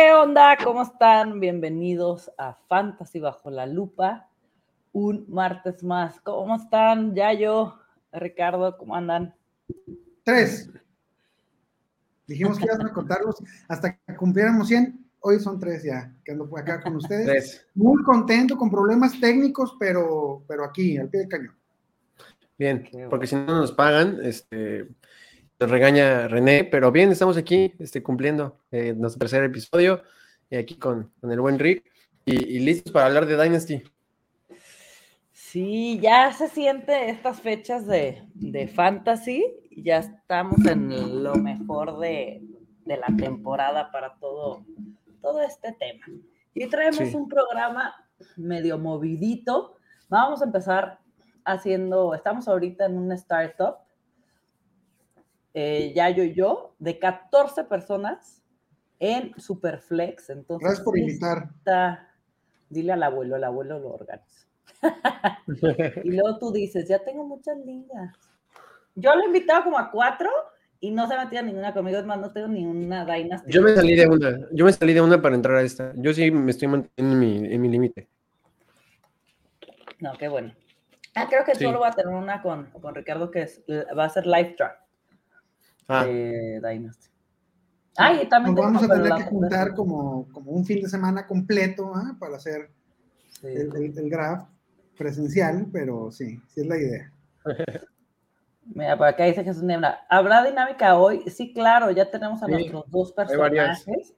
¿Qué onda? ¿Cómo están? Bienvenidos a Fantasy Bajo la Lupa. Un martes más. ¿Cómo están? Yayo, Ricardo, ¿cómo andan? Tres. Dijimos que íbamos a contarlos hasta que cumpliéramos 100. Hoy son tres ya, que ando acá con ustedes. Tres. Muy contento, con problemas técnicos, pero, pero aquí, al pie del cañón. Bien, porque si no nos pagan, este, nos regaña René, pero bien, estamos aquí este, cumpliendo eh, nuestro tercer episodio, y aquí con, con, el buen Rick, y, listos para hablar de Dynasty. Sí, ya se siente estas fechas de, de fantasy, ya estamos en lo mejor de, de, la temporada para todo, todo este tema. Y traemos un programa medio movidito. Vamos a empezar haciendo, estamos ahorita en un startup, eh, Yayo y yo, de 14 personas en Superflex. Entonces, Gracias por invitar. dile al abuelo, el abuelo lo organiza. y luego tú dices, ya tengo muchas ligas. Yo lo he invitado como a cuatro y no se ha metido ninguna conmigo, es más, no tengo ninguna Dynasty. Yo me salí de una, yo me salí de una para entrar a esta. Yo sí me estoy manteniendo en mi, límite. No, qué bueno. Ah, creo que solo voy a tener una con, con Ricardo que es, va a ser Live Draft ah. de Dynasty. Ay, también Nos vamos a tener que juntar como, como, un fin de semana completo ¿eh? para hacer el, el, graph presencial, pero sí, sí es la idea. Mira, por acá dice Jesús Niebla. ¿Habrá dinámica hoy? Sí, claro, ya tenemos a nuestros dos personajes.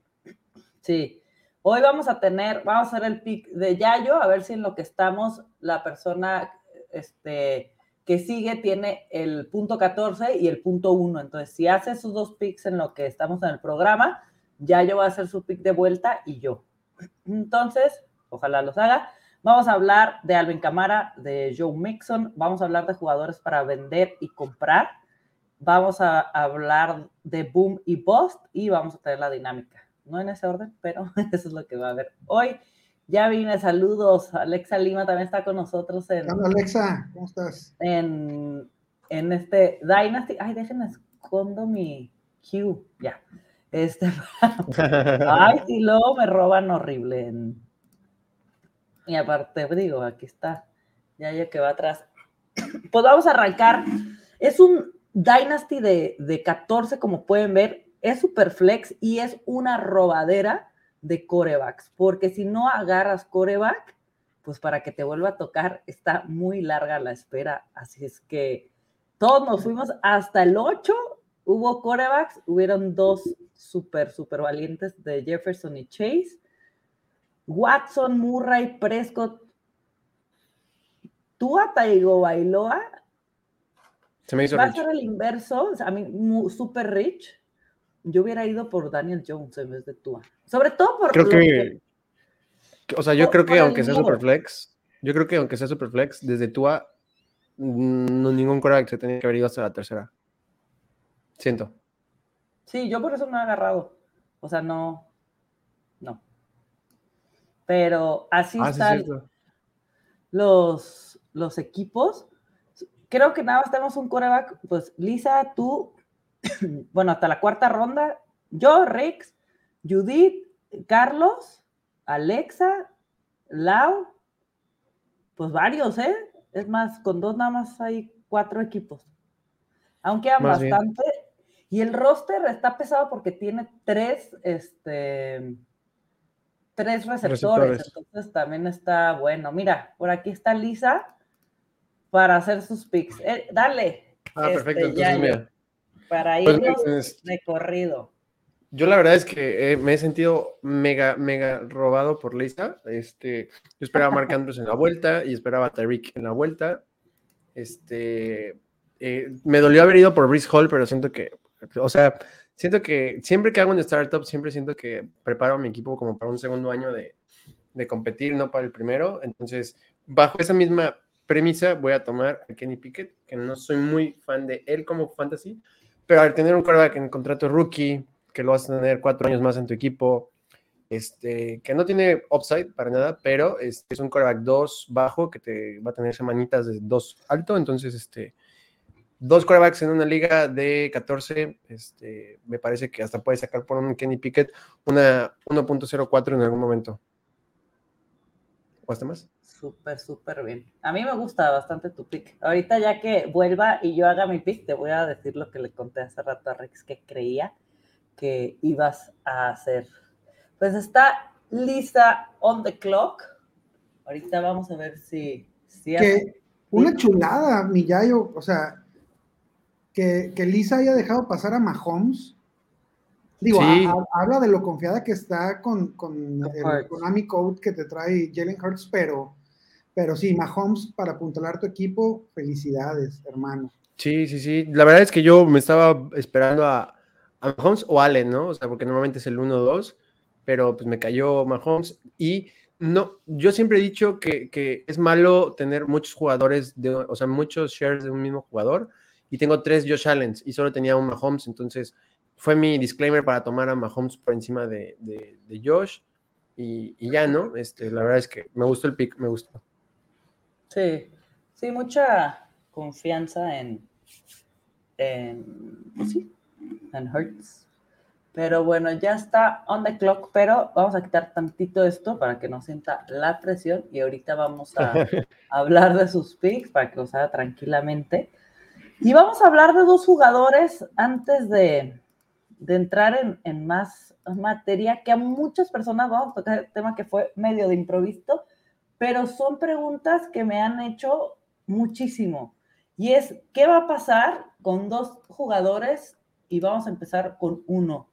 Sí. Hoy vamos a tener, vamos a hacer el pick de Yayo, a ver si en lo que estamos, la persona este, que sigue tiene el punto 14 y el punto 1. Entonces, si hace esos dos picks en lo que estamos en el programa, Yayo va a hacer su pick de vuelta y yo. Entonces, ojalá los haga. Vamos a hablar de Alvin Camara, de Joe Mixon, vamos a hablar de jugadores para vender y comprar, vamos a hablar de boom y bust y vamos a tener la dinámica. No en ese orden, pero eso es lo que va a haber hoy. Ya vine, saludos. Alexa Lima también está con nosotros en. Hola, Alexa, ¿cómo estás? En, en este Dynasty. Ay, déjenme escondo mi Q. Ya. Este. Ay, si luego me roban horrible. Y aparte, digo, aquí está. Ya, ya que va atrás. Pues vamos a arrancar. Es un Dynasty de, de 14, como pueden ver. Es super flex y es una robadera de corebacks, porque si no agarras coreback, pues para que te vuelva a tocar está muy larga la espera. Así es que todos nos fuimos hasta el 8, hubo corebacks, hubieron dos súper, súper valientes de Jefferson y Chase. Watson, Murray, Prescott, Tua Taigo Bailoa. Se me hizo Va a ser el inverso, a mí, super rich yo hubiera ido por Daniel Jones en vez de Tua. Sobre todo por. Creo que, O sea, yo creo que aunque sea Superflex, yo creo que aunque sea Superflex, desde Tua, no, ningún quarterback se tenía que haber ido hasta la tercera. Siento. Sí, yo por eso me he agarrado. O sea, no. No. Pero así ah, están los, los equipos. Creo que nada más tenemos un coreback. Pues Lisa, tú bueno, hasta la cuarta ronda, yo, Rex, Judith, Carlos, Alexa, Lau, pues varios, ¿eh? Es más, con dos nada más hay cuatro equipos. Aunque hay bastante. Y el roster está pesado porque tiene tres, este, tres receptores, Entonces también está bueno. Mira, por aquí está Lisa para hacer sus picks. Eh, dale. Ah, perfecto. Este, Entonces, mira para pues, irnos recorrido. Yo la verdad es que eh, me he sentido mega, mega robado por Lisa. Este, yo esperaba a Mark Andrews en la vuelta y esperaba a Tyreek en la vuelta. Este, eh, me dolió haber ido por Brice Hall, pero siento que, o sea, siento que siempre que hago un startup, siempre siento que preparo a mi equipo como para un segundo año de, de competir, no para el primero. Entonces, bajo esa misma premisa, voy a tomar a Kenny Pickett, que no soy muy fan de él como fantasy, pero al tener un quarterback en contrato rookie, que lo vas a tener cuatro años más en tu equipo, este, que no tiene upside para nada, pero este, es un quarterback 2 bajo que te va a tener semanitas de 2 alto, entonces este, dos quarterbacks en una liga de 14, este, me parece que hasta puede sacar por un Kenny Pickett una 1.04 en algún momento. ¿O hasta más? Súper, súper bien. A mí me gusta bastante tu pick. Ahorita ya que vuelva y yo haga mi pick, te voy a decir lo que le conté hace rato a Rex que creía que ibas a hacer. Pues está Lisa on the clock. Ahorita vamos a ver si... si una chulada, Millayo. O sea, que, que, Lisa haya dejado pasar a Mahomes. Digo, habla de lo confiada que está con, con el Konami Code que te trae Jalen Hurts, pero pero sí, Mahomes, para apuntalar tu equipo, felicidades, hermano. Sí, sí, sí. La verdad es que yo me estaba esperando a, Mahomes o Allen, ¿no? O sea, porque normalmente es el 1-2, pero pues me cayó Mahomes. Y no, yo siempre he dicho que, es malo tener muchos jugadores, de, o sea, muchos shares de un mismo jugador. Y tengo tres Josh Allen y solo tenía un Mahomes, entonces fue mi disclaimer para tomar a Mahomes por encima de, Josh. Y, y, ya, ¿no? Este, la verdad es que me gustó el pick, me gustó. Sí, sí, mucha confianza en, en, pues sí, en Hertz. Pero bueno, ya está on the clock, pero vamos a quitar tantito esto para que no sienta la presión y ahorita vamos a hablar de sus picks para que los haga tranquilamente. Y vamos a hablar de dos jugadores antes de, de entrar en, en, más materia que a muchas personas vamos a tocar el tema que fue medio de improviso, pero son preguntas que me han hecho muchísimo. Y es, ¿qué va a pasar con dos jugadores? Y vamos a empezar con uno.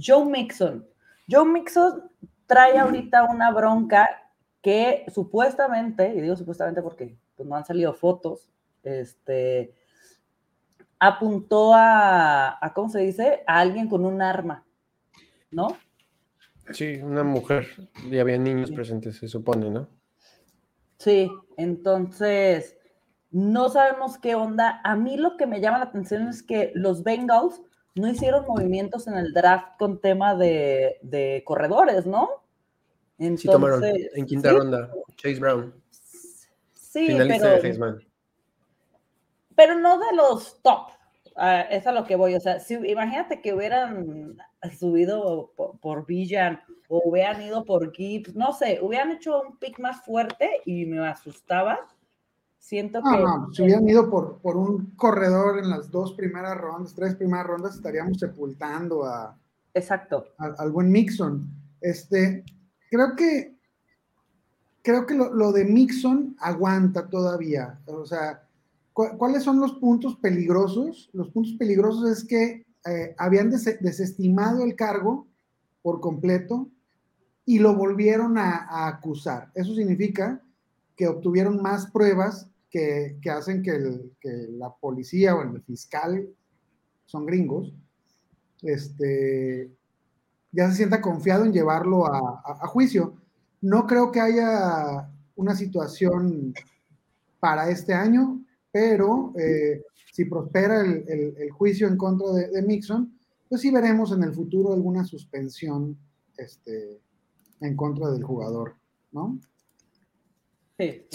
Joe Mixon. Joe Mixon trae ahorita una bronca que supuestamente, y digo supuestamente porque pues, no han salido fotos, este, apuntó a, a, ¿cómo se dice? A alguien con un arma, ¿no? Sí, una mujer. Y había niños presentes, se supone, ¿no? Sí, entonces no sabemos qué onda. A mí lo que me llama la atención es que los Bengals no hicieron movimientos en el draft con tema de, corredores, ¿no? Entonces, sí, tomaron en quinta ronda Chase Brown. Sí, pero, pero no de los top. Uh, es a lo que voy. O sea, si, imagínate que hubieran subido por, por Villan o hubieran ido por Gibbs, no sé, hubieran hecho un pick más fuerte y me asustaba. Siento que. No, si hubieran ido por, por un corredor en las dos primeras rondas, tres primeras rondas, estaríamos sepultando a. Exacto. al buen Mixon. Este, creo que. Creo que lo, lo de Mixon aguanta todavía. O sea, ¿cuáles son los puntos peligrosos? Los puntos peligrosos es que eh, habían desestimado el cargo por completo y lo volvieron a, acusar. Eso significa que obtuvieron más pruebas que, hacen que, la policía o el fiscal, son gringos, este, ya se sienta confiado en llevarlo a, juicio. No creo que haya una situación para este año, pero eh, si prospera el, juicio en contra de, de, Mixon, pues sí veremos en el futuro alguna suspensión este, en contra del jugador, ¿no? Sí,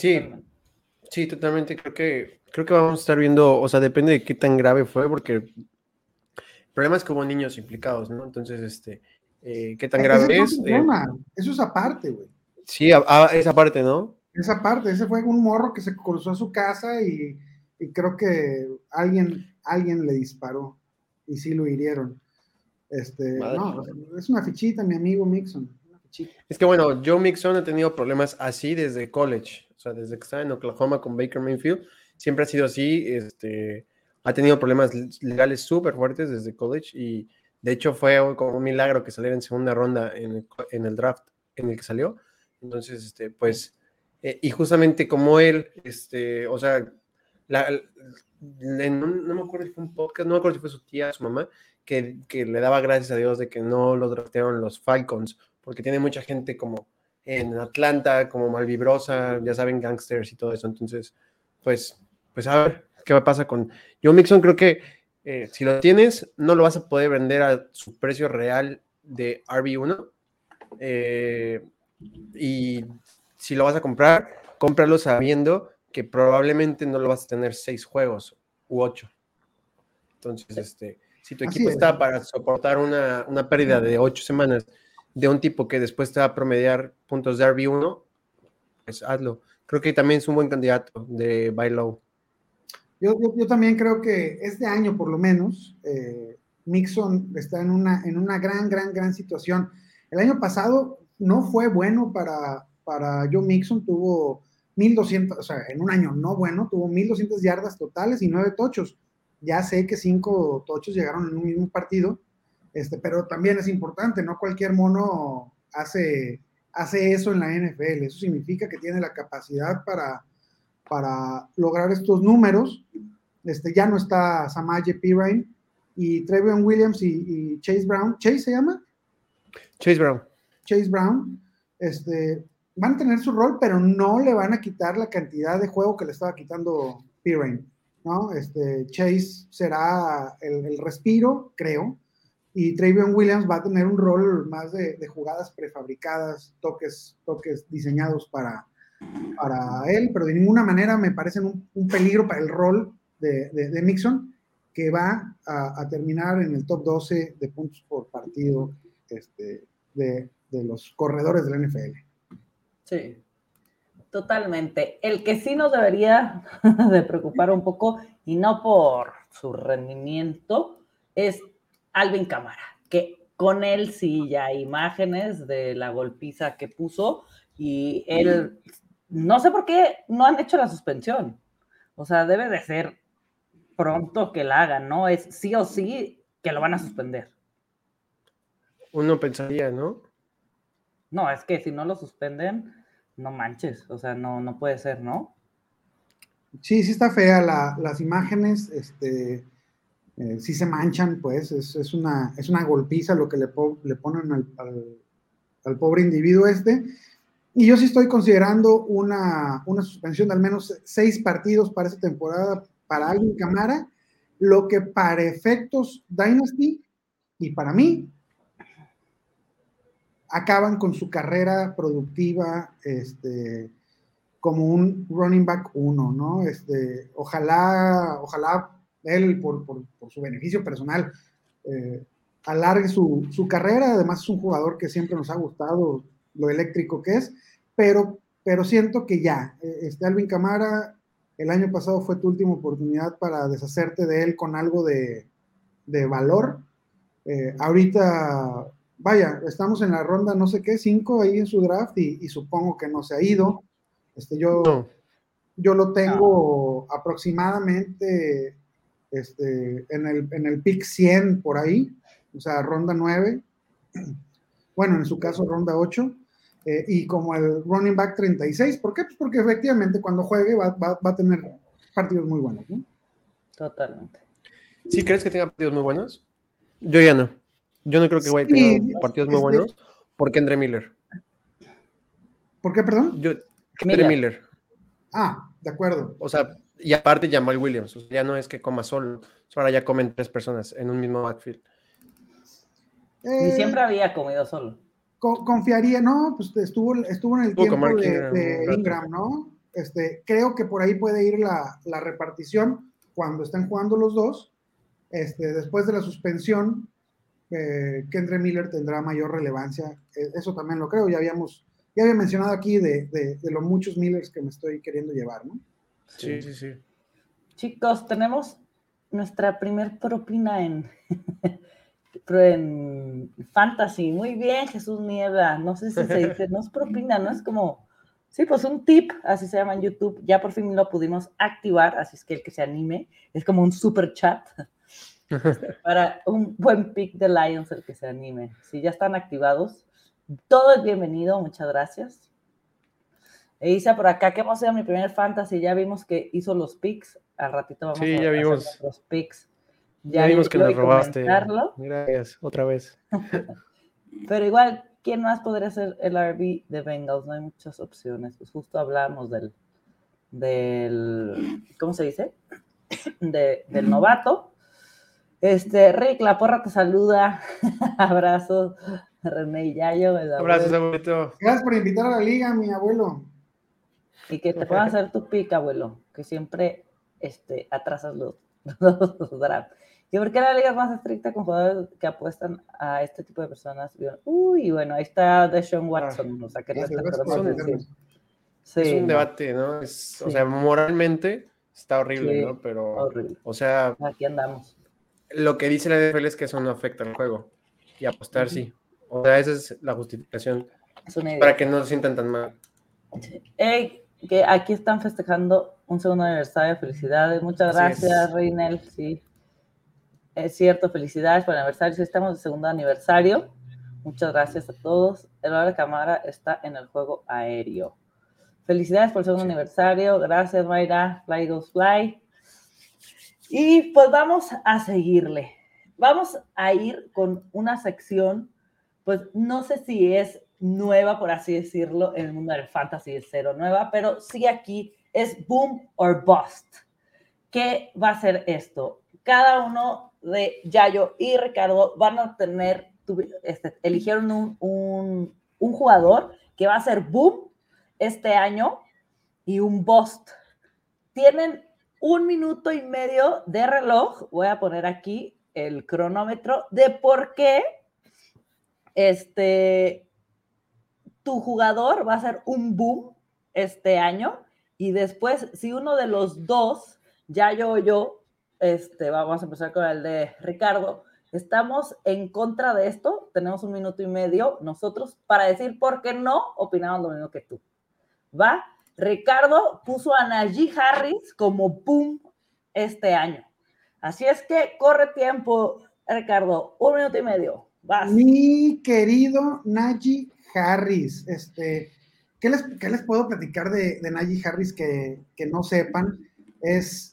sí, totalmente. Creo que, creo que vamos a estar viendo, o sea, depende de qué tan grave fue, porque el problema es que hubo niños implicados, ¿no? Entonces, este, eh, ¿qué tan grave es? Eh, Eso es aparte, güey. Sí, esa parte, ¿no? Esa parte, ese fue un morro que se cruzó a su casa y, y creo que alguien, alguien le disparó y sí lo hirieron. Este, no, es una fichita, mi amigo Mixon. Es que bueno, Joe Mixon ha tenido problemas así desde college, o sea, desde que estaba en Oklahoma con Baker Mayfield, siempre ha sido así, este, ha tenido problemas legales súper fuertes desde college y de hecho fue como un milagro que saliera en segunda ronda en el, draft en el que salió. Entonces, este, pues, eh, y justamente como él, este, o sea, no, me acuerdo si fue un podcast, no me acuerdo si fue su tía, su mamá, que, que, le daba gracias a Dios de que no lo draftearon los Falcons, porque tiene mucha gente como en Atlanta, como malvibrosa, ya saben, gangsters y todo eso. Entonces, pues, pues a ver qué pasa con Joe Mixon. Creo que eh, si lo tienes, no lo vas a poder vender a su precio real de RB1. Eh, y si lo vas a comprar, cómpralo sabiendo que probablemente no lo vas a tener seis juegos u ocho. Entonces, este, si tu equipo está para soportar una, una, pérdida de ocho semanas de un tipo que después te va a promediar puntos de RB1, pues hazlo. Creo que también es un buen candidato de buy low. Yo, yo, también creo que este año, por lo menos, eh, Mixon está en una, en una gran, gran, gran situación. El año pasado no fue bueno para, para Joe Mixon, tuvo 1200, o sea, en un año no bueno, tuvo 1200 yardas totales y 9 tochos. Ya sé que 5 tochos llegaron en un mismo partido, este, pero también es importante, no cualquier mono hace, hace eso en la NFL. Eso significa que tiene la capacidad para para lograr estos números. Este, ya no está Samaje Pirine y Trevion Williams y, Chase Brown. ¿Chase se llama? Chase Brown. Chase Brown. Este, van a tener su rol, pero no le van a quitar la cantidad de juego que le estaba quitando Pirine. ¿no? Este, Chase será el, respiro, creo, y Travion Williams va a tener un rol más de, de, jugadas prefabricadas, toques, toques diseñados para, para él, pero de ninguna manera me parecen un, peligro para el rol de, de, Mixon, que va a, terminar en el top 12 de puntos por partido este, de los corredores del NFL. Sí, totalmente. El que sí nos debería de preocupar un poco, y no por su rendimiento, es Alvin Camara, que con él sí ya hay imágenes de la golpiza que puso y él no sé por qué no han hecho la suspensión. O sea, debe de ser pronto que la hagan, ¿no? Es sí o sí que lo van a suspender. Uno pensaría, ¿no? No, es que si no lo suspenden, no manches, o sea, no, no puede ser, ¿no? Sí, sí está fea las imágenes, este, eh, sí se manchan, pues, es, una, es una golpiza lo que le, le ponen al, pobre individuo este. Y yo sí estoy considerando una, suspensión de al menos seis partidos para esta temporada para Alvin Camara, lo que para efectos Dynasty y para mí acaban con su carrera productiva este, como un running back uno, ¿no? Este, ojalá, ojalá él, por, su beneficio personal, eh, alargue su, su, carrera. Además, es un jugador que siempre nos ha gustado, lo eléctrico que es, pero, pero siento que ya, eh, este Alvin Camara, el año pasado fue tu última oportunidad para deshacerte de él con algo de, de valor. Eh, ahorita, vaya, estamos en la ronda no sé qué, cinco ahí en su draft y, supongo que no se ha ido. Este, yo, yo lo tengo aproximadamente este, en, el, en el pick 100 por ahí, o sea, ronda 9. Bueno, en su caso, ronda 8. Eh, y como el running back 36. ¿Por qué? Pues porque efectivamente cuando juegue va, a tener partidos muy buenos. ¿no? Totalmente. ¿Sí crees que tenga partidos muy buenos? Yo ya no. Yo no creo que vaya a tener partidos muy buenos porque Andre Miller. ¿Por qué, perdón? Yo, Andre Miller. Ah, de acuerdo. O sea, y aparte Jamal Williams. ya no es que coma solo. Ahora ya comen tres personas en un mismo backfield. y siempre había comido solo confiaría, no, pues estuvo, estuvo en el tiempo de, Ingram, ¿no? Este, creo que por ahí puede ir la, repartición cuando estén jugando los dos. Este, después de la suspensión, eh, Kendra Miller tendrá mayor relevancia. E, eso también lo creo. Ya habíamos, ya había mencionado aquí de, de, de los muchos Millers que me estoy queriendo llevar, ¿no? Sí, sí, sí. Chicos, tenemos nuestra primer propina en en fantasy. Muy bien, Jesús Nieva. No sé si se dice, no es propina, no es como, sí, pues un tip, así se llama en YouTube. Ya por fin lo pudimos activar, así es que el que se anime, es como un super chat para un buen pick de Lions, el que se anime. Si ya están activados, todo es bienvenido, muchas gracias. E Isa por acá, que hemos sido mi primer fantasy, ya vimos que hizo los picks. Al ratito vamos sí, a ya vimos. los picks. Ya, vimos que nos robaste. Gracias, otra vez. Pero igual, ¿quién más podría ser el RB de Bengals? No hay muchas opciones. Pues justo hablamos del, del ¿cómo se dice? del novato. Este, Rick, la porra te saluda. Abrazos, René y Yayo. Abrazos, abuelito. Gracias por invitar a la liga, mi abuelo. Y que te puedan hacer tu pick, abuelo, que siempre este, atrasas los, los ¿Y por qué la liga es más estricta con jugadores que apuestan a este tipo de personas? Uy, bueno, ahí está Deshaun Watson. Ah, o sea, que no sí, es un debate, ¿no? Es, O sea, moralmente está horrible, ¿no? Pero, horrible. o sea... Aquí andamos. Lo que dice la NFL es que eso no afecta al juego. Y apostar sí. O sea, esa es la justificación. Para que no se sientan tan mal. Hey, que aquí están festejando un segundo aniversario. Felicidades. Muchas gracias, Reinel. Sí. Es cierto, felicidades por el aniversario. estamos de segundo aniversario. Muchas gracias a todos. El de cámara está en el juego aéreo. Felicidades por el segundo aniversario. Gracias, Mayra. Fly Goes Fly. Y pues vamos a seguirle. Vamos a ir con una sección, pues no sé si es nueva, por así decirlo, en el mundo del fantasy es cero nueva, pero sí aquí es boom or bust. ¿Qué va a ser esto? Cada uno de Yayo y Ricardo van a tener, este, eligieron un, un, un, jugador que va a ser boom este año y un bust. Tienen un minuto y medio de reloj. Voy a poner aquí el cronómetro de por qué este, tu jugador va a ser un boom este año y después si uno de los dos, ya yo o yo, este, vamos a empezar con el de Ricardo. Estamos en contra de esto, tenemos un minuto y medio nosotros para decir por qué no opinamos lo mismo que tú. ¿Va? Ricardo puso a Najee Harris como boom este año. Así es que corre tiempo, Ricardo, un minuto y medio. Mi querido Najee Harris, este, ¿qué les, les puedo platicar de, de Najee Harris que, que no sepan? Es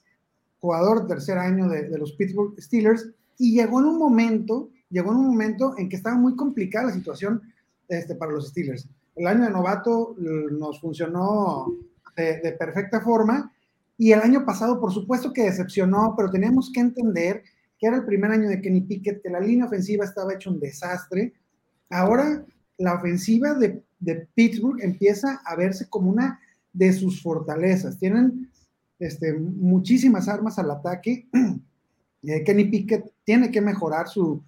jugador tercer año de, los Pittsburgh Steelers, y llegó en un momento, llegó en un momento en que estaba muy complicada la situación este, para los Steelers. El año de novato nos funcionó de, perfecta forma, y el año pasado, por supuesto que decepcionó, pero teníamos que entender que era el primer año de Kenny Pickett, que la línea ofensiva estaba hecho un desastre. Ahora la ofensiva de, de Pittsburgh empieza a verse como una de sus fortalezas. Tienen este, muchísimas armas al ataque. Eh, Kenny Pickett tiene que mejorar su,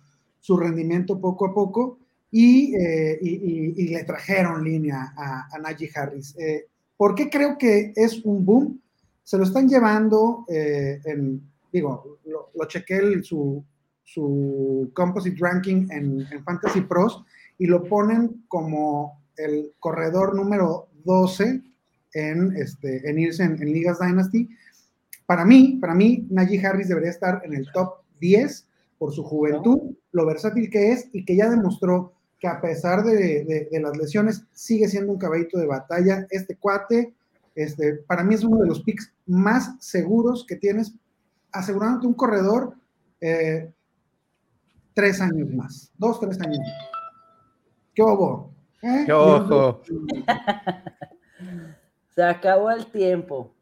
rendimiento poco a poco y, eh, le trajeron línea a, a Najee Harris. Eh, ¿Por qué creo que es un boom? Se lo están llevando, en, digo, lo, chequé su, su composite ranking en, en Fantasy Pros y lo ponen como el corredor número 12 en, este, en irse en, Ligas Dynasty. Para mí, para mí, Najee Harris debería estar en el top 10 por su juventud, lo versátil que es y que ya demostró que a pesar de, las lesiones sigue siendo un caballito de batalla. Este cuate, este, para mí es uno de los picks más seguros que tienes, asegurándote un corredor eh, tres años más, dos, tres años ¿Qué obo? ¿Eh? ¿Qué ojo? Se acabó el tiempo.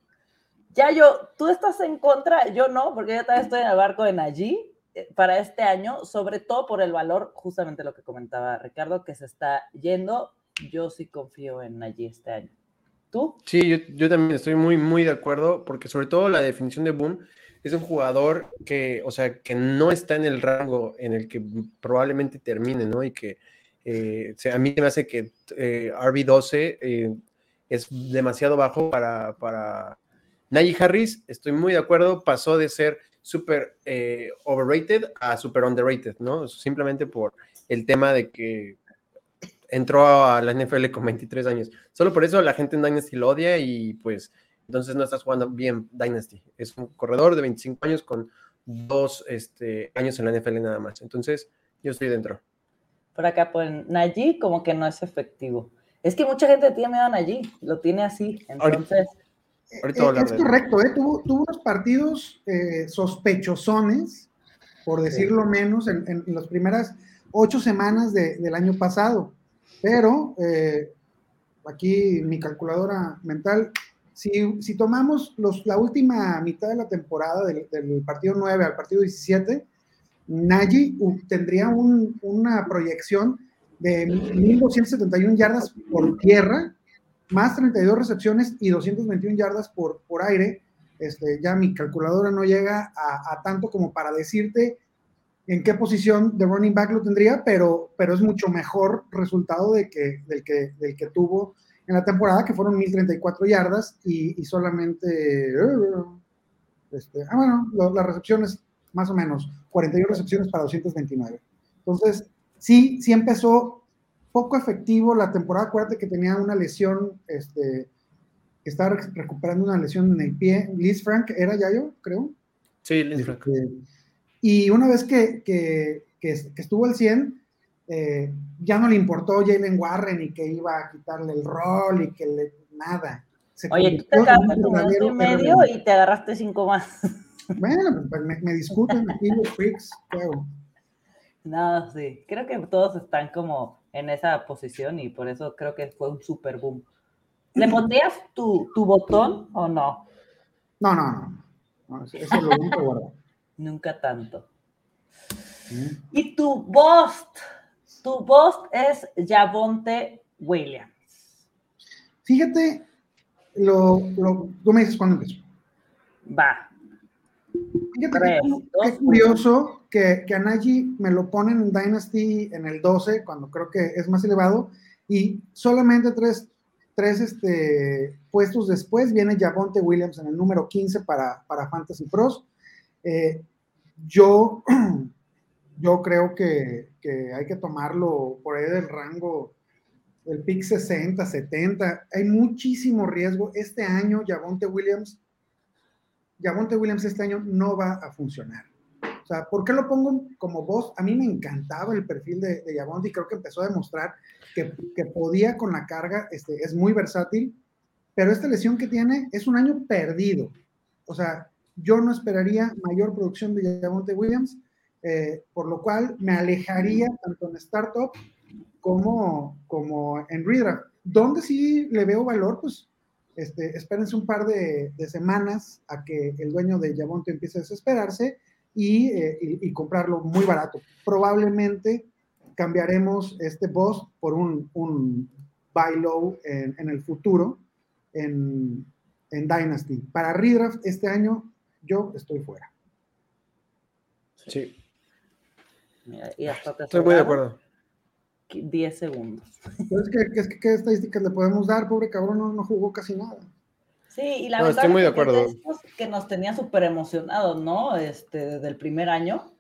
Ya yo, tú estás en contra, yo no, porque yo también estoy en el barco de Nayi eh, para este año, sobre todo por el valor, justamente lo que comentaba Ricardo, que se está yendo. Yo sí confío en Nayi este año. ¿Tú? Sí, yo, también estoy muy, muy de acuerdo, porque sobre todo la definición de Boom es un jugador que, o sea, que no está en el rango en el que probablemente termine, ¿no? Y que eh, a mí me hace que eh, RB12 es demasiado bajo para, para Najee Harris, estoy muy de acuerdo, pasó de ser súper eh, overrated a super underrated, ¿no? Simplemente por el tema de que entró a la NFL con 23 años. Solo por eso la gente en Dynasty lo odia y pues entonces no estás jugando bien Dynasty. Es un corredor de 25 años con dos este, años en la NFL nada más. Entonces yo estoy dentro. Por acá, pues Najee como que no es efectivo. Es que mucha gente tiene miedo allí, lo tiene así. Entonces. Eh, es correcto, ¿eh? tuvo, unos partidos eh, sospechosones, por decirlo menos, en, las primeras ocho semanas del año pasado. Pero eh, aquí mi calculadora mental, si, si tomamos los, la última mitad de la temporada del, partido 9 al partido 17, Nagy tendría una proyección de 1.271 yardas por tierra, más 32 recepciones y 221 yardas por, por aire, este, ya mi calculadora no llega a, tanto como para decirte en qué posición de running back lo tendría, pero, pero es mucho mejor resultado de que, del, que, del que tuvo en la temporada, que fueron 1034 yardas y, solamente, este, ah, bueno, las recepciones más o menos, 41 recepciones para 229. Entonces, sí, sí empezó poco efectivo la temporada. Acuérdate que tenía una lesión, este, que estaba recuperando una lesión en el pie. Liz Frank, ¿era ya yo, creo? Sí, Liz Frank. Este, y una vez que, que, que, estuvo al 100, eh, ya no le importó Jalen Warren y que iba a quitarle el rol y que le, nada. Oye, tú te agarraste un medio y te agarraste cinco más. Bueno, pues me, me discuten aquí los freaks, No, sí, creo que todos están como en esa posición y por eso creo que fue un super boom. ¿Le pondrías tu, tu botón o no? No, no, no. no eso lo nunca guardado. Nunca tanto. Y tu Bost, tu Bost es Javonte Williams. Fíjate, lo, lo, tú me dices cuándo empezó. Va. Fíjate qué, curioso que, que a Nagy me lo ponen en Dynasty en el 12, cuando creo que es más elevado, y solamente tres, tres este, puestos después viene Javonte Williams en el número 15 para, para Fantasy Pros. Eh, yo, yo creo que, que, hay que tomarlo por ahí del rango del pick 60, 70. Hay muchísimo riesgo. Este año, Javonte Williams Javonte Williams este año no va a funcionar. O sea, ¿por qué lo pongo como voz? A mí me encantaba el perfil de, de Javonte y creo que empezó a demostrar que, que, podía con la carga, este, es muy versátil, pero esta lesión que tiene es un año perdido. O sea, yo no esperaría mayor producción de Javonte Williams, eh, por lo cual me alejaría tanto en Startup como, como en Redraft. Donde sí le veo valor, pues este, espérense un par de, semanas a que el dueño de Yavonte empiece a desesperarse eh, y, comprarlo muy barato. Probablemente cambiaremos este boss por un, un buy low en, el futuro en, Dynasty. Para Redraft este año yo estoy fuera. Sí. Estoy muy de acuerdo. 10 segundos. Entonces, ¿qué, estadísticas le podemos dar? Pobre cabrón, no, jugó casi nada. Sí, y la verdad es que nos tenía súper emocionados, ¿no? Este, desde el primer año.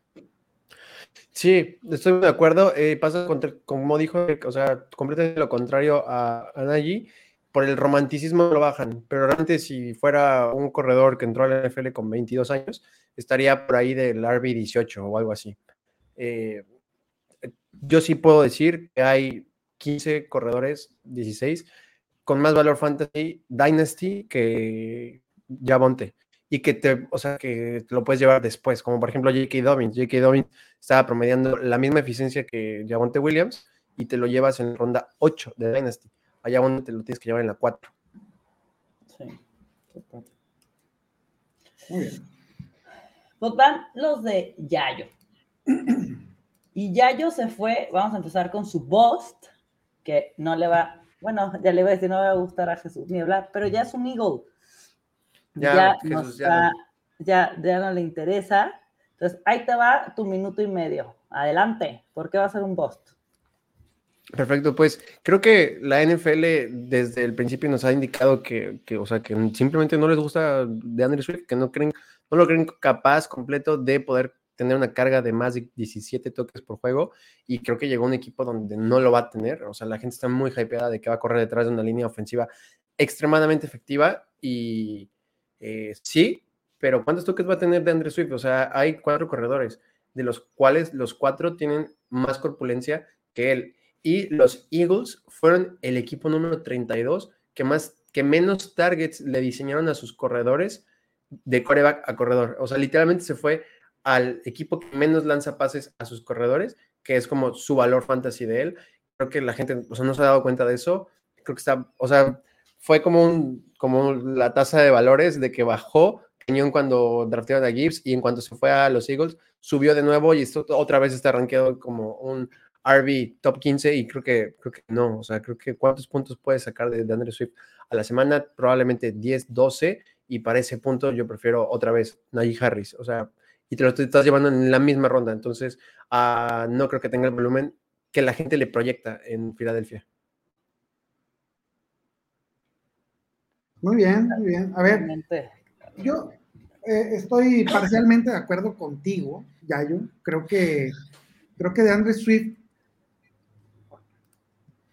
Sí, estoy muy de acuerdo. Eh, pasa, como dijo, o sea, completamente lo contrario a, a Nagy. Por el romanticismo lo bajan, pero antes si fuera un corredor que entró a la NFL con 22 años, estaría por ahí del RB18 o algo así. Eh, yo sí puedo decir que hay 15 corredores, 16, con más valor fantasy Dynasty que Javonte. Y que te, o sea, que te lo puedes llevar después, como por ejemplo J.K. Dobbins. J.K. Dobbins estaba promediando la misma eficiencia que Javonte Williams y te lo llevas en ronda 8 de Dynasty. Allá donde te lo tienes que llevar en la 4. Sí, Muy bien. Pues van los de Yayo. Y Yayo se fue, vamos a empezar con su Bost, que no le va, bueno, ya le voy a decir, no va a gustar a Jesús ni hablar, pero ya es un Eagle. Ya, ya, ya, no. le interesa. Entonces, ahí te va tu minuto y medio. Adelante, ¿por qué va a ser un Bost? Perfecto, pues creo que la NFL desde el principio nos ha indicado que, que, o sea, que simplemente no les gusta de Andrew Swift, que no creen, no lo creen capaz completo de poder tener una carga de más de 17 toques por juego y creo que llegó un equipo donde no lo va a tener, o sea, la gente está muy hypeada de que va a correr detrás de una línea ofensiva extremadamente efectiva y eh, sí, pero ¿cuántos toques va a tener de Andrew Swift? O sea, hay cuatro corredores, de los cuales los cuatro tienen más corpulencia que él. Y los Eagles fueron el equipo número 32 que, más, que menos targets le diseñaron a sus corredores de coreback a corredor. O sea, literalmente se fue al equipo que menos lanza pases a sus corredores, que es como su valor fantasy de él. Creo que la gente o sea, no se ha dado cuenta de eso. Creo que está, o sea, fue como, un, como la tasa de valores de que bajó cañón cuando draftearon a Gibbs y en cuanto se fue a los Eagles, subió de nuevo y esto otra vez está rankeado como un RB top 15 y creo que, creo que no, o sea, creo que cuántos puntos puede sacar de, de Andrew Swift a la semana, probablemente 10, 12 y para ese punto yo prefiero otra vez Najee Harris, o sea, y te lo estás llevando en la misma ronda, entonces uh, no creo que tenga el volumen que la gente le proyecta en Filadelfia. Muy bien, muy bien. A ver, yo eh, estoy parcialmente de acuerdo contigo, Yayo. Creo que creo que de Andre Swift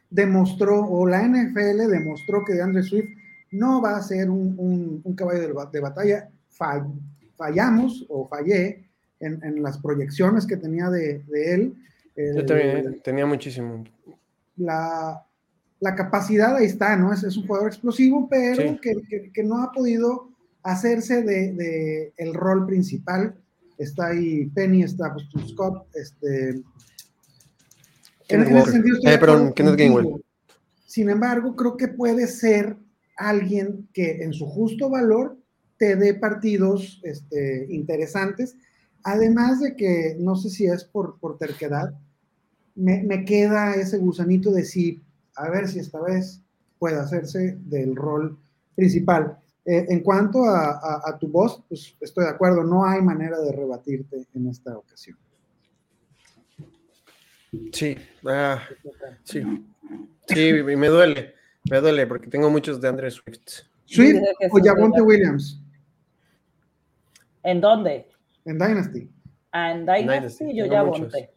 demostró, o la NFL demostró que de Andre Swift no va a ser un, caballo de, batalla. Fallamos o fallé en, las proyecciones que tenía de, él. Yo también tenía muchísimo. La, capacidad ahí está, ¿no? Es, es un jugador explosivo, pero que, no ha podido hacerse de, el rol principal. Está ahí Penny, está pues, Scott, este... En, ese sentido, eh, perdón, Sin embargo, creo que puede ser alguien que en su justo valor te dé partidos este, interesantes. Además de que, no sé si es por, por terquedad, me, queda ese gusanito de si, a ver si esta vez puede hacerse del rol principal. Eh, en cuanto a, tu voz, pues estoy de acuerdo, no hay manera de rebatirte en esta ocasión. Sí, ah, sí, sí, me duele. Me duele porque tengo muchos de Andrés Swift. ¿Swift o Javonte Williams? ¿En dónde? En Dynasty. Ah, en Dynasty, yo Javonte.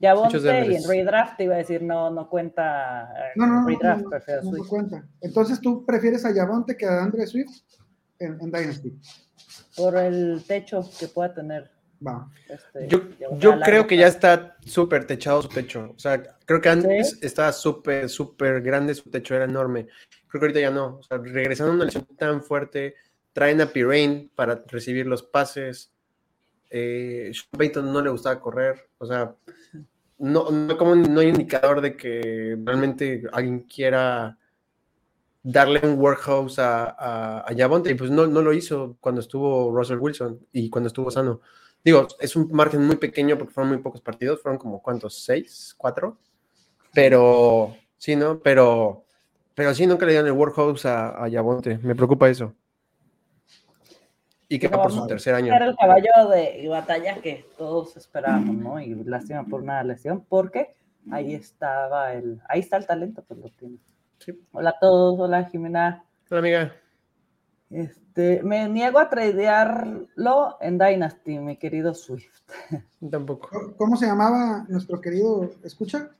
Javonte y en Redraft iba a decir no, no cuenta. No, no, Redraft, no, no, no, cuenta. Entonces tú prefieres a Javonte que a Andrés Swift en, en Dynasty. Por el techo que pueda tener. Este, yo, yo creo que ya está súper techado su techo. O sea, creo que antes estaba súper, súper grande su techo, era enorme. Creo que ahorita ya no. O sea, regresando a una lesión tan fuerte, traen a Pirane para recibir los pases. Eh, Sean Payton no le gustaba correr. O sea, no, no, como, no hay indicador de que realmente alguien quiera darle un workhouse a, a, a y pues no, no lo hizo cuando estuvo Russell Wilson y cuando estuvo sano. Digo, es un margen muy pequeño porque fueron muy pocos partidos, fueron como cuántos, seis, cuatro. Pero, sí, ¿no? Pero, pero sí, nunca le dieron el workhouse a, a. Me preocupa eso. Y que va por su tercer año. Era el caballo de batalla que todos esperábamos, ¿no? Y lástima por una lesión, porque ahí estaba el, ahí está el talento, pues lo tiene. Hola a todos, hola Jimena. Hola amiga. Este, me niego a tradearlo en Dynasty, mi querido Swift. Tampoco. ¿Cómo se llamaba nuestro querido escucha?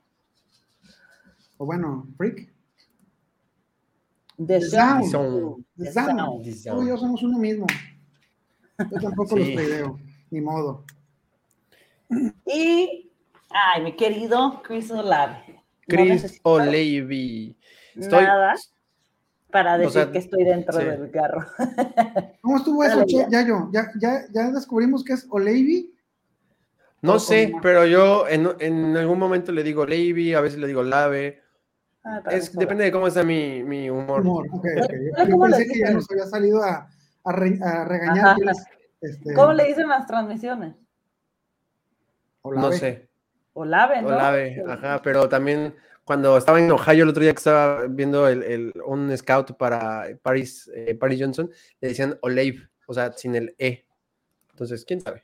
O bueno, Freak. The, Sound. The Sound. Tú y yo somos uno mismo. Yo tampoco los tradeo, ni modo. Y, ay, mi querido Chris Olave. Chris no O'Leary. Estoy, Nada para decir que estoy dentro del carro. ¿Cómo estuvo eso, Ya yo, ya, ya, ya descubrimos que es Olevi. No sé, pero yo en, en, algún momento le digo Olevi, a veces le digo Lave. Ah, es, depende de cómo está mi, mi humor. humor okay, okay. Yo, pensé que ya nos había salido a, a, regañar. Este... ¿Cómo le dicen las transmisiones? Olave. No sé. Olave, ¿no? Olave, ajá, pero también cuando estaba en Ohio el otro día que estaba viendo el, un scout para Paris, eh, Paris Johnson, le decían Olave, o sea, sin el E. Entonces, ¿quién sabe?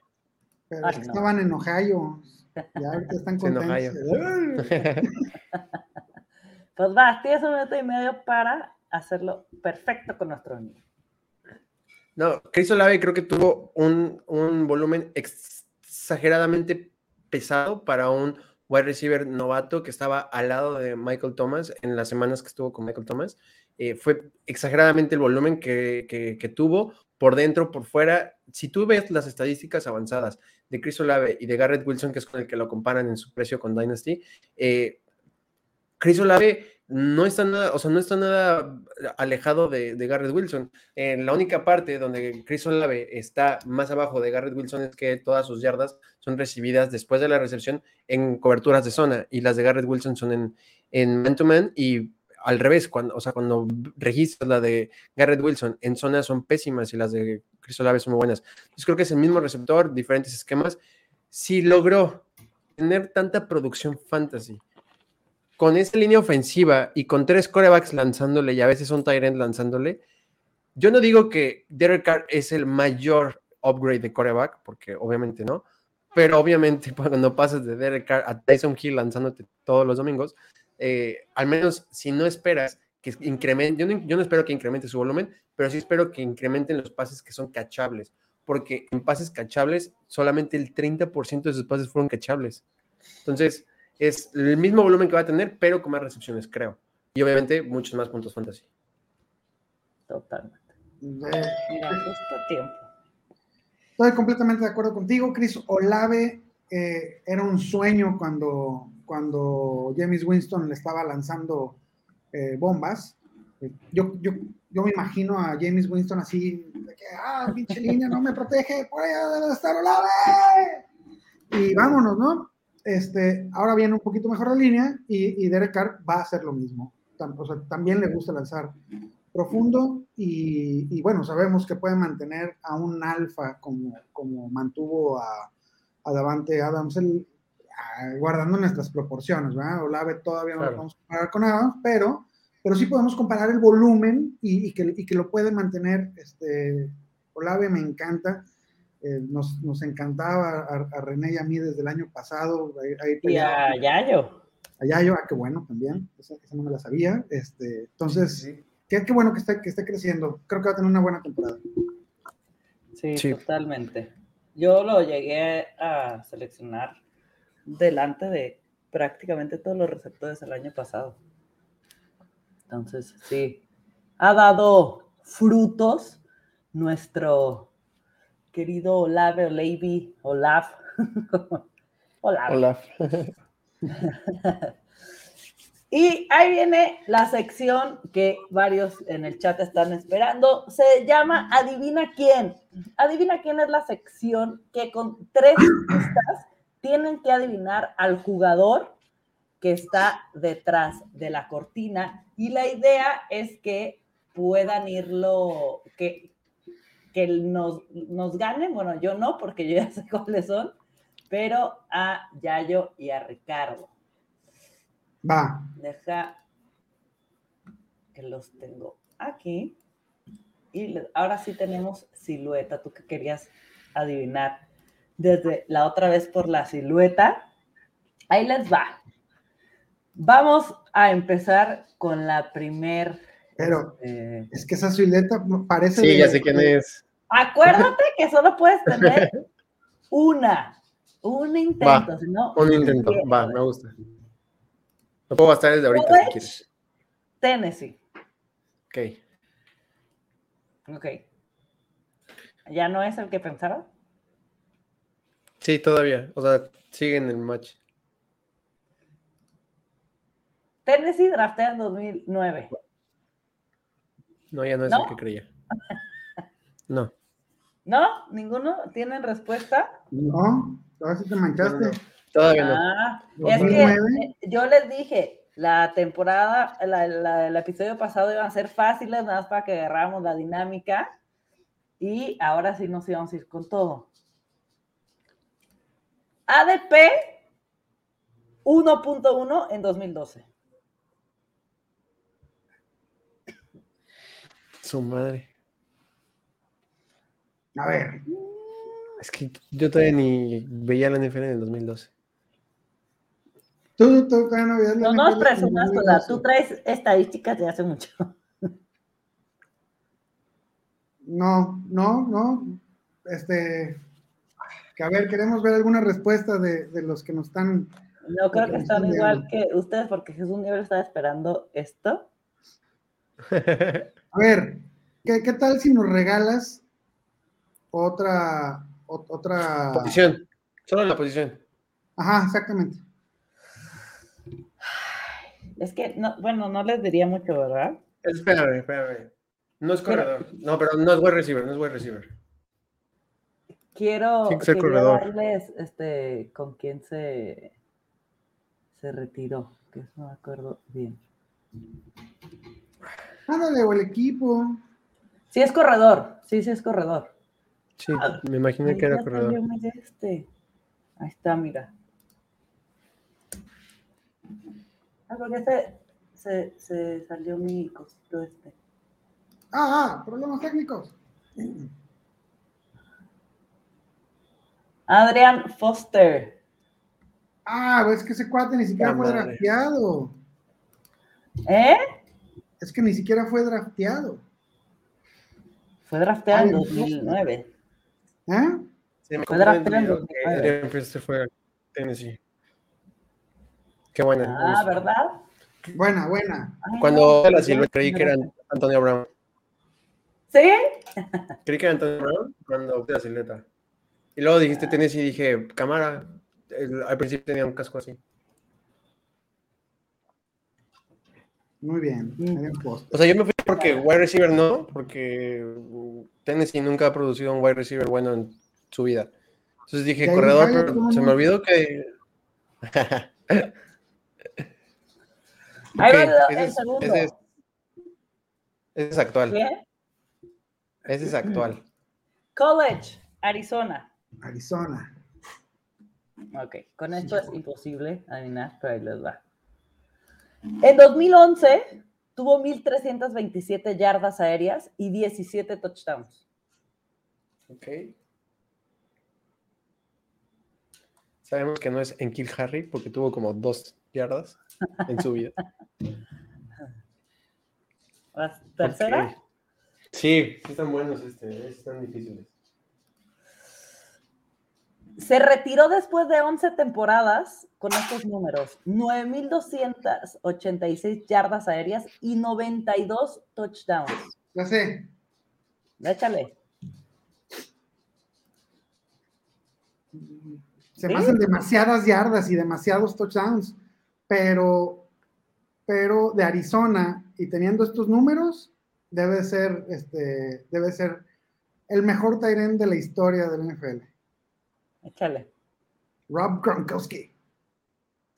Pero estaban en Ohio. Ya ahorita están contentos. Pues va, tienes un minuto y medio para hacerlo perfecto con nuestro niño. No, Chris Olave creo que tuvo un, un volumen exageradamente pesado para un wide receiver novato que estaba al lado de Michael Thomas en las semanas que estuvo con Michael Thomas. Eh, fue exageradamente el volumen que, que, tuvo por dentro, por fuera. Si tú ves las estadísticas avanzadas de Chris Olave y de Garrett Wilson, que es con el que lo comparan en su precio con Dynasty, eh, Chris Olave no está nada, o sea, no está nada alejado de, Garrett Wilson. En la única parte donde Chris Olave está más abajo de Garrett Wilson es que todas sus yardas son recibidas después de la recepción en coberturas de zona y las de Garrett Wilson son en, en man-to-man y al revés, cuando, o sea, cuando registras la de Garrett Wilson en zona son pésimas y las de Chris Olave son muy buenas. Entonces creo que es el mismo receptor, diferentes esquemas. Si logró tener tanta producción fantasy, con esa línea ofensiva y con tres corebacks lanzándole y a veces un Tyrant lanzándole, yo no digo que Derek Carr es el mayor upgrade de coreback, porque obviamente no, pero obviamente cuando pasas de Derek Carr a Tyson Hill lanzándote todos los domingos, eh, al menos si no esperas que incremente, yo no, yo no espero que incremente su volumen, pero sí espero que incrementen los pases que son cachables, porque en pases cachables solamente el 30% de sus pases fueron cachables. Entonces, es el mismo volumen que va a tener, pero con más recepciones, creo. Y obviamente muchos más puntos fantasy. Totalmente. Mira, justo tiempo. Estoy completamente de acuerdo contigo, Chris. Olave eh, era un sueño cuando, cuando James Winston le estaba lanzando eh, bombas. Eh, yo, yo, yo me imagino a James Winston así, de que, ah, pinche línea, no me protege, por allá debe estar Olave. Y vámonos, ¿no? Este, ahora viene un poquito mejor la línea y, y Derek Carr va a hacer lo mismo. O sea, también le gusta lanzar profundo y, bueno, sabemos que puede mantener a un alfa como, como mantuvo a, a Davante Adams, el, guardando nuestras proporciones, ¿verdad? Olave todavía no lo podemos comparar con Adams, pero, pero sí podemos comparar el volumen y, y, que, y que, lo puede mantener. Este, Olave me encanta. Eh, nos, nos, encantaba a, a, René y a mí desde el año pasado. Ahí, y a Yayo. A Yayo, ah, qué bueno también. Esa, esa, no me la sabía. Este, entonces, sí. qué, qué, bueno que esté, que esté creciendo. Creo que va a tener una buena temporada. Sí, sí, totalmente. Yo lo llegué a seleccionar delante de prácticamente todos los receptores el año pasado. Entonces, sí, ha dado frutos nuestro querido Olave o Levi, Olaf. Olaf. Olaf. y ahí viene la sección que varios en el chat están esperando. Se llama Adivina quién. Adivina quién es la sección que con tres pistas tienen que adivinar al jugador que está detrás de la cortina. Y la idea es que puedan irlo, que, que nos, nos ganen, bueno, yo no, porque yo ya sé cuáles son, pero a Yayo y a Ricardo. Va. Deja que los tengo aquí. Y ahora sí tenemos silueta, tú que querías adivinar desde la otra vez por la silueta. Ahí les va. Vamos a empezar con la primer. Pero eh, es que esa silueta parece. Sí, ya sé quién es. Acuérdate que solo puedes tener una, un intento, va, un intento, va, me gusta. Lo puedo gastar desde ahorita si quieres. Tennessee. Ok. Ok. ¿Ya no es el que pensaba? Sí, todavía. O sea, sigue en el match. Tennessee draftea en 2009. No, ya no es ¿No? el que creía. No. ¿No? ¿Ninguno? ¿Tienen respuesta? No, todavía sí te manchaste. Todavía no. Ah, es que yo les dije, la temporada, la, la, el episodio pasado iban a ser fáciles, nada más para que agarráramos la dinámica. Y ahora sí nos íbamos a ir con todo. ADP 1.1 en 2012. Su madre. A ver. Es que yo todavía ni veía la NFL en el 2012. Tú, tú todavía no veías la no, NFL. No nos presumas. Tú traes estadísticas de hace mucho. No, no, no. Este. Que a ver, queremos ver alguna respuesta de, de los que nos están. No creo que están igual que ustedes, porque Jesús Niebla estaba esperando esto. A ver, ¿qué, ¿qué, tal si nos regalas otra, otra... Posición, solo la posición. Ajá, exactamente. Es que, no, bueno, no les diría mucho, ¿verdad? Espérame, espérame. No es corredor. Pero, no, pero no es wide receiver, no es wide receiver. Quiero, quiero darles este, con quién se, se retiró, que no me acuerdo bien. Ándale, o el equipo. Sí es corredor, sí, sí es corredor. Sí, me imaginé que era corredor. Este. Ahí está, mira. Ah, porque se, se, se salió mi cosito este. Ah, ah, problemas técnicos. Adrian Foster. Ah, es que ese cuate ni siquiera fue drafteado. ¿Eh? Es que ni siquiera fue drafteado. Fue drafteado en 2009. ¿Eh? Fue drafteado en 2009. Foster fue a Tennessee. Qué buena. Ah, ¿verdad? Buena, buena. Cuando la silueta creí que era Antonio Brown. ¿Sí? Creí que era Antonio Brown cuando la silueta. Y luego dijiste Tennessee y dije, cámara. al principio tenía un casco así. Muy bien. O sea, yo me fui porque wide receiver no, porque Tennessee nunca ha producido un wide receiver bueno en su vida. Entonces dije, corredor, pero se me olvidó que. Ahí va el segundo. Ese es, actual. ¿Qué? Ese es actual. College, Arizona. Arizona. Ok, con esto es imposible adivinar, pero ahí les va. En 2011 tuvo 1.327 yardas aéreas y 17 touchdowns. Ok. Sabemos que no es en Kill Harry porque tuvo como dos yardas en su vida. ¿La tercera? Sí, están buenos este, están difíciles. Se retiró después de 11 temporadas con estos números: 9.286 yardas aéreas y 92 touchdowns. Ya sé. Échale. Se me hacen demasiadas yardas y demasiados touchdowns, pero, pero de Arizona y teniendo estos números, debe ser, este, debe ser el mejor Tyrant de la historia del NFL. Échale. Rob Gronkowski.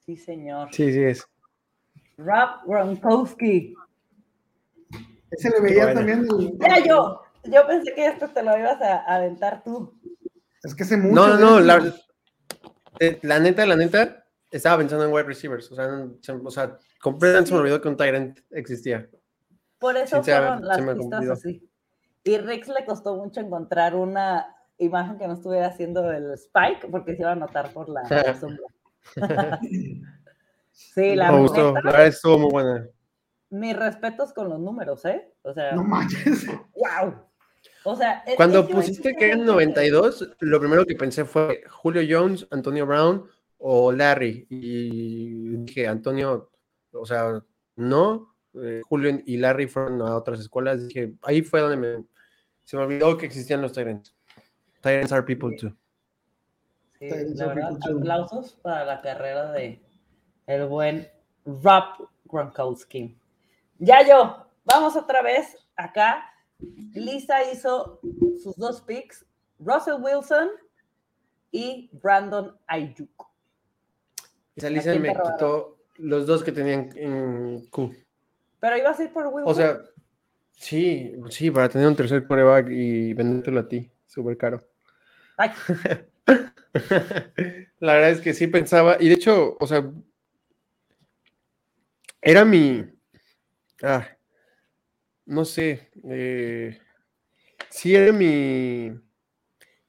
Sí, señor. Sí, sí es. Rob Gronkowski. Ese le veía también. El... yo. Yo pensé que esto te lo ibas a aventar tú. Es que se mucho. No, no, no. La, eh, la, neta, la neta, estaba pensando en wide receivers. O sea, o sea completamente se me olvidó que un Tyrant existía. Por eso fueron las pistas así. Y Rex le costó mucho encontrar una imagen que no estuviera haciendo el Spike, porque se iba a notar por la, sombra. sí, la Me gustó, la verdad estuvo muy buena. Mis respetos con los números, ¿eh? O sea, no manches. ¡Wow! O sea, cuando pusiste que eran 92, lo primero que pensé fue Julio Jones, Antonio Brown o Larry. Y dije, Antonio, o sea, no. Eh, Julio y Larry fueron a otras escuelas. Dije, ahí fue donde me, se me olvidó que existían los Tyrants. Tyrants are people too. Sí, la verdad, aplausos para la carrera de el buen Rob Gronkowski. Ya yo, vamos otra vez acá. Lisa hizo sus dos picks, Russell Wilson y Brandon Ayuk. Esa Lisa me quitó los dos que tenían en Q. Pero ibas a ir por Wilson. O sea, sí, sí, para tener un tercer coreback y vendértelo a ti, súper caro. La verdad es que sí pensaba, y de hecho, o sea, era mi, ah, no sé, eh, sí era mi,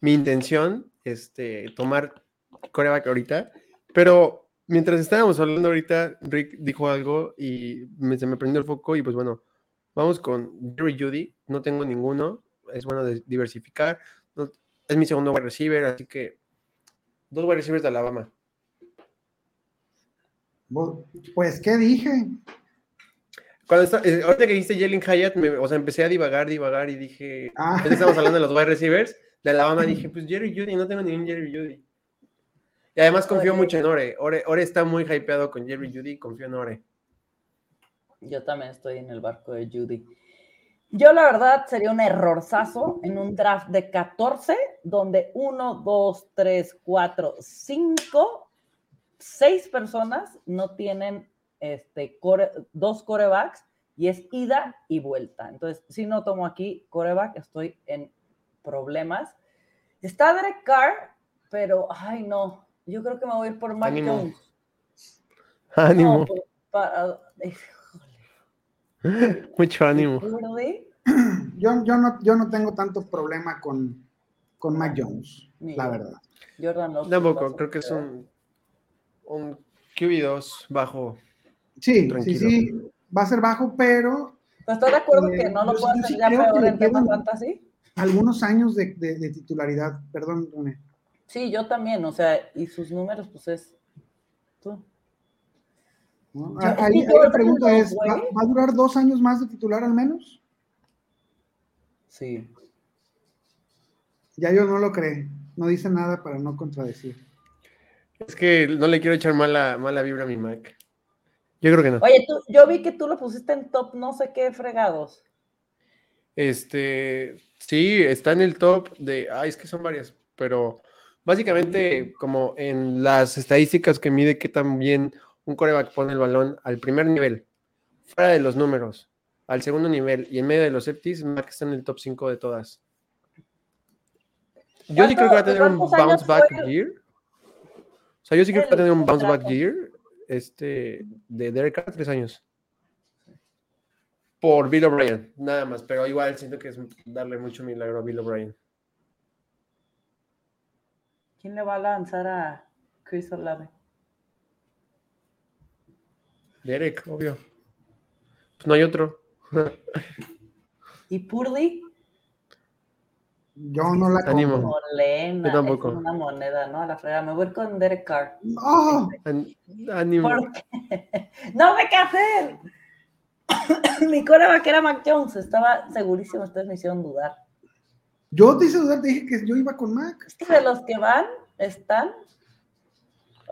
mi intención, este, tomar coreback ahorita, pero mientras estábamos hablando ahorita, Rick dijo algo y se me prendió el foco y pues bueno, vamos con Jerry Judy, no tengo ninguno, es bueno diversificar, es mi segundo wide receiver, así que dos wide receivers de Alabama. Pues, ¿qué dije? Cuando está, eh, ahorita que dijiste Jalen Hyatt, o sea, empecé a divagar, divagar y dije, ah. estamos hablando de los wide receivers de Alabama, dije, pues Jerry Judy, no tengo ningún Jerry Judy. Y además confío mucho en Ore. Ore. Ore está muy hypeado con Jerry Judy, confío en Ore. Yo también estoy en el barco de Judy. Yo la verdad sería un errorzazo en un draft de 14, donde 1, 2, 3, 4, 5, 6 personas no tienen este, dos corebacks y es ida y vuelta. Entonces, si no tomo aquí coreback, estoy en problemas. Está Derek Carr, pero, ay no, yo creo que me voy a ir por Mac Jones. Ánimo. Mucho ánimo. Yo, yo, no, yo no tengo tanto problema con, con Mac Jones, la verdad. Jordan Tampoco, creo que es un, un QB2 bajo. Sí, sí, sí, va a ser bajo, pero. ¿Estás de acuerdo que no lo puedo hacer ya peor en tema fantasy? Algunos años de, de, titularidad, perdón, Rune. Sí, yo también, o sea, y sus números, pues es. Tú. Ahí, la pregunta es: ¿va, a durar dos años más de titular al menos? Sí. Ya yo no lo creo, no dice nada para no contradecir. Es que no le quiero echar mala, mala vibra a mi Mac. Yo creo que no. Oye, tú, yo vi que tú lo pusiste en top no sé qué fregados. Este, sí, está en el top de, ay, es que son varias, pero básicamente como en las estadísticas que mide que también un coreback pone el balón al primer nivel, fuera de los números, al segundo nivel y en medio de los septis, Mac está en el top 5 de todas. Yo sí creo que va a tener un bounce back year. O sea, yo sí creo que va a tener un bounce back year este, de Derek Carr, tres años. Por Bill O'Brien, nada más. Pero igual siento que es darle mucho milagro a Bill O'Brien. ¿Quién le va a lanzar a Chris Olave? Derek, obvio. Pues no hay otro. ¿Y Purdy? Yo no la Animo. Molena, tampoco. Es una moneda, ¿no? A la frega. Me voy con Derek Carr. ¡No! Ánimo. ¡No me hacer! Mi cora que era Mac Jones. Estaba segurísimo. Ustedes me hicieron dudar. Yo te hice dudar. Te dije que yo iba con Mac. Es que de los que van, están.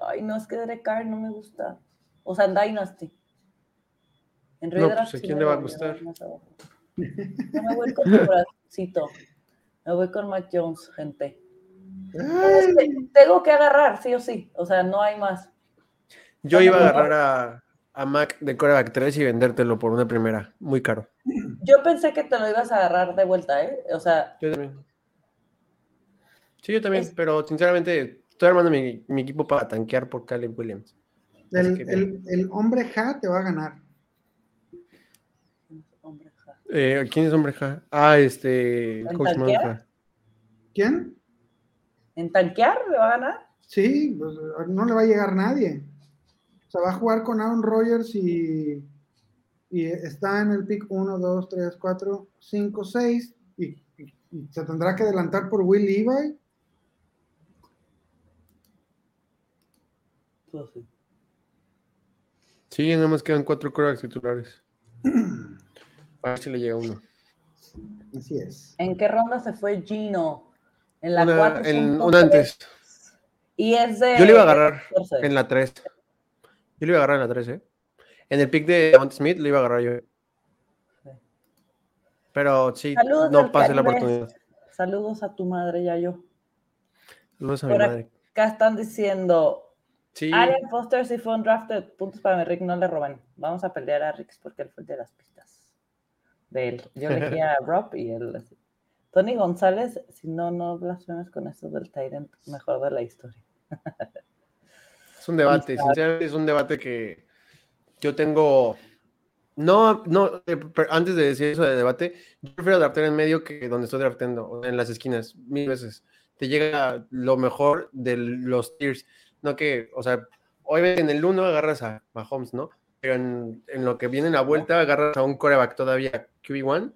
Ay, no, es que Derek Carr no me gusta. O sea, en Dynasty. En no, pues, ¿a quién le va a gustar? No me voy con tu bracito. Me voy con Mac Jones, gente. tengo que agarrar, sí o sí. O sea, no hay más. Yo iba a agarrar a, Mac de Coreback 3 y vendértelo por una primera. Muy caro. Yo pensé que te lo ibas a agarrar de vuelta, ¿eh? O sea. Yo también. Sí, yo también, pero sinceramente estoy armando mi, equipo para tanquear por Caleb Williams. El, hombre Ja te va a ganar. Eh, ¿Quién es hombre ja? Ah, este. ¿Quién? ¿En tanquear le va a ganar? Sí, pues, no le va a llegar nadie. O sea, va a jugar con Aaron Rodgers y, y está en el pick 1, 2, 3, 4, 5, 6 y, se tendrá que adelantar por Will Levi. Pues sí. Sí, nada más quedan cuatro corebacks titulares. A ver si le llega uno. Así es. ¿En qué ronda se fue Gino? En la 4. En una antes. Y es de. Yo le iba a agarrar en la 3. Yo le iba a agarrar en la 3, ¿eh? En el pick de Mount Smith le iba a agarrar yo. Pero sí, no pase la oportunidad. Saludos a tu madre y a yo. Saludos a mi madre. Acá están diciendo. Sí. Foster si fue un drafted. Puntos para mi Rick, no le roban. Vamos a pelear a Rick porque él fue el de las pistas de él. Yo elegí a Rob y él. Tony González, si no, no blasfemes con esto del Tyrant mejor de la historia. Es un debate, sinceramente es un debate que yo tengo. No, no, antes de decir eso de debate, yo prefiero draftear en medio que donde estoy drafteando, en las esquinas, mil veces. Te llega lo mejor de los tiers. No que, o sea, obviamente en el 1 agarras a Mahomes, ¿no? Pero en, en, lo que viene en la vuelta agarras a un coreback todavía QB1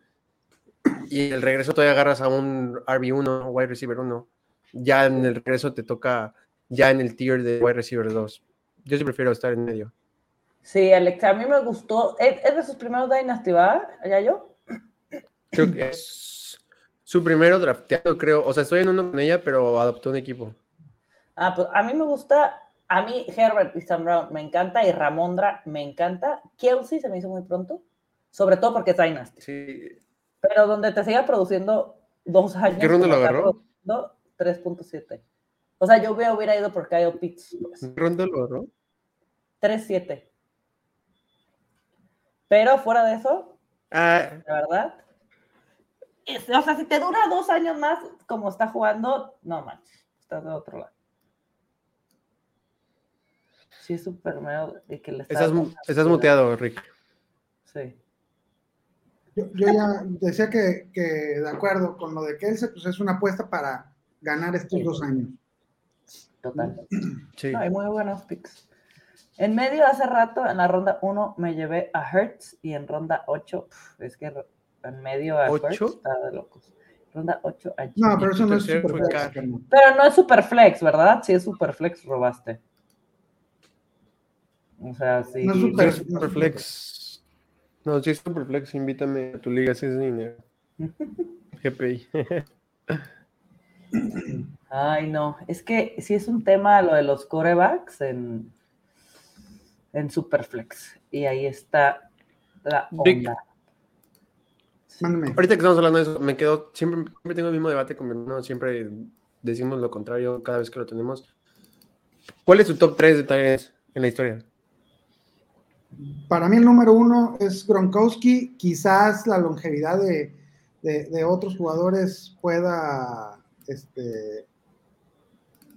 y el regreso todavía agarras a un RB1, wide receiver 1. Ya en el regreso te toca ya en el tier de wide receiver 2. Yo sí prefiero estar en medio. Sí, Alex, a mí me gustó. ¿Es, de sus primeros Dynasty? ¿Ya yo? Creo que es su primero drafteado, creo. O sea, estoy en uno con ella, pero adoptó un equipo. Ah, pues a mí me gusta. A mí Herbert y Sam Brown me encanta y Ramondra me encanta. Kelsey se me hizo muy pronto. Sobre todo porque es Dynasty. Sí. Pero donde te siga produciendo dos años. ¿Qué ronda lo agarró? 3.7. O sea, yo hubiera ido por Kyle Pitts. Pues. ¿Qué ronda lo agarró? 3.7. Pero fuera de eso, ah. la verdad. o sea, si te dura dos años más como está jugando, no manches, estás de otro lado. Sí, es súper medio. Que le estás, estás muteado, Rick. Sí. Yo, ya decía que, de acuerdo con lo de Kelsey, pues es una apuesta para ganar estos dos años. Total. Sí. hay muy buenos picks. En medio, hace rato, en la ronda 1, me llevé a Hertz y en ronda 8, es que en medio a Hertz está de locos. Ronda 8 a No, pero eso no es Superflex. Pero no es Superflex, ¿verdad? Si es Superflex, robaste. O sea, sí. No es Superflex. No, si es Superflex, invítame a tu liga si es dinero. GPI. Ay, no. Es que si es un tema lo de los corebacks en, en Superflex. Y ahí está la onda. Ahorita que estamos hablando de eso, me quedo, siempre, siempre tengo el mismo debate con mi hermano, siempre decimos lo contrario cada vez que lo tenemos. ¿Cuál es tu top 3 de tareas en la historia? Para mí el número uno es Gronkowski. Quizás la longevidad de, otros jugadores pueda, este,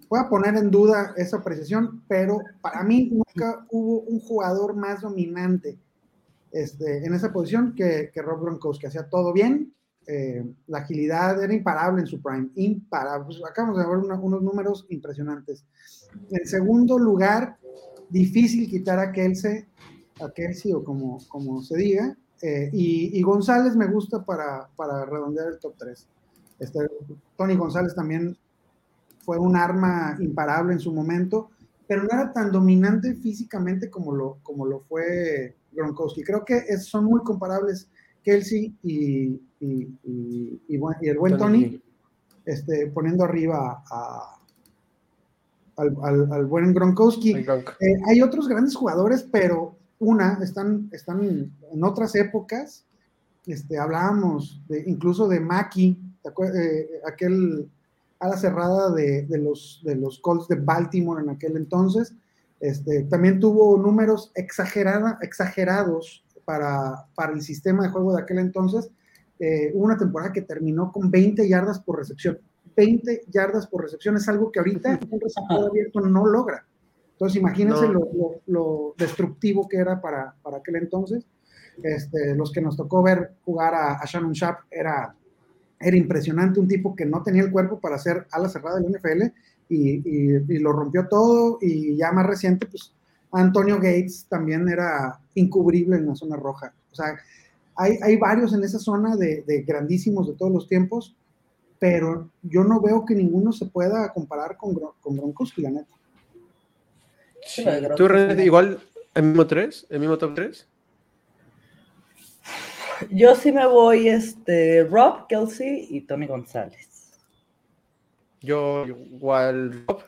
pueda poner en duda esa apreciación, pero para mí nunca hubo un jugador más dominante este, en esa posición que, que Rob Gronkowski. Hacía todo bien, eh, la agilidad era imparable en su prime, imparable. Pues acabamos de ver unos números impresionantes. En segundo lugar, difícil quitar a Kelsey, a Kelsey o como, como se diga, eh, y, González me gusta para, para redondear el top 3. Este, Tony González también fue un arma imparable en su momento, pero no era tan dominante físicamente como lo, como lo fue Gronkowski. Creo que son muy comparables Kelsey y, y, el buen Tony, este, poniendo arriba al, buen Gronkowski. Eh, hay otros grandes jugadores, pero una, están, están en otras épocas. Este, hablábamos de, incluso de Maki, eh, aquel la cerrada de, los, de los Colts de Baltimore en aquel entonces. Este, también tuvo números exagerada, exagerados para, para el sistema de juego de aquel entonces. Eh, una temporada que terminó con 20 yardas por recepción. 20 yardas por recepción es algo que ahorita un receptor abierto no logra. Entonces, imagínense lo, destructivo que era para, para aquel entonces. Este, los que nos tocó ver jugar a, a Shannon Sharp era era impresionante, un tipo que no tenía el cuerpo para hacer ala cerrada del NFL y, lo rompió todo y ya más reciente, pues Antonio Gates también era incubrible en la zona roja. O sea, hay, varios en esa zona de, grandísimos de todos los tiempos, pero yo no veo que ninguno se pueda comparar con, con Gronkowski, la neta. ¿Tú, igual el mismo tres, el mismo top 3? Yo sí me voy, este, Rob, Kelsey y Tony González. Yo igual Rob,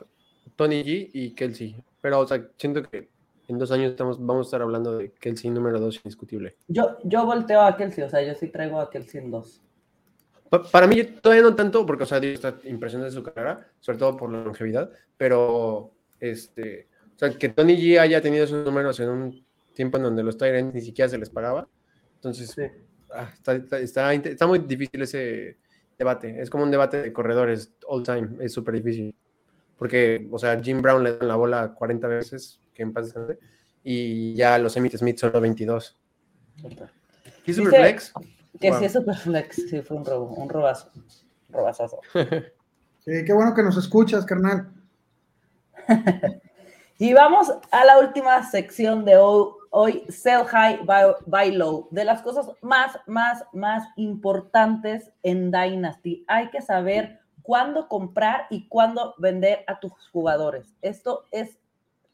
Tony G y Kelsey. Pero, o sea, siento que en dos años estamos, vamos a estar hablando de Kelsey número dos indiscutible. Yo, yo volteo a Kelsey, o sea, yo sí traigo a Kelsey en dos. para mí todavía no tanto, porque, o sea, está impresionante su carrera, sobre todo por la longevidad, pero, este, o sea, que Tony G haya tenido esos números en un tiempo en donde los Tyrants ni siquiera se les pagaba, entonces, ah, está, está, muy difícil ese debate. Es como un debate de corredores all time. Es súper difícil. Porque, o sea, Jim Brown le dan la bola 40 veces, que en paz y ya los Emmitt Smith solo 22. ¿Y Superflex? Que sí es Superflex, sí, fue un robo, un robazo. robazazo. sí, qué bueno que nos escuchas, carnal. y vamos a la última sección de hoy Sell High, buy, Low, de las cosas más, más, más importantes en Dynasty. Hay que saber cuándo comprar y cuándo vender a tus jugadores. Esto es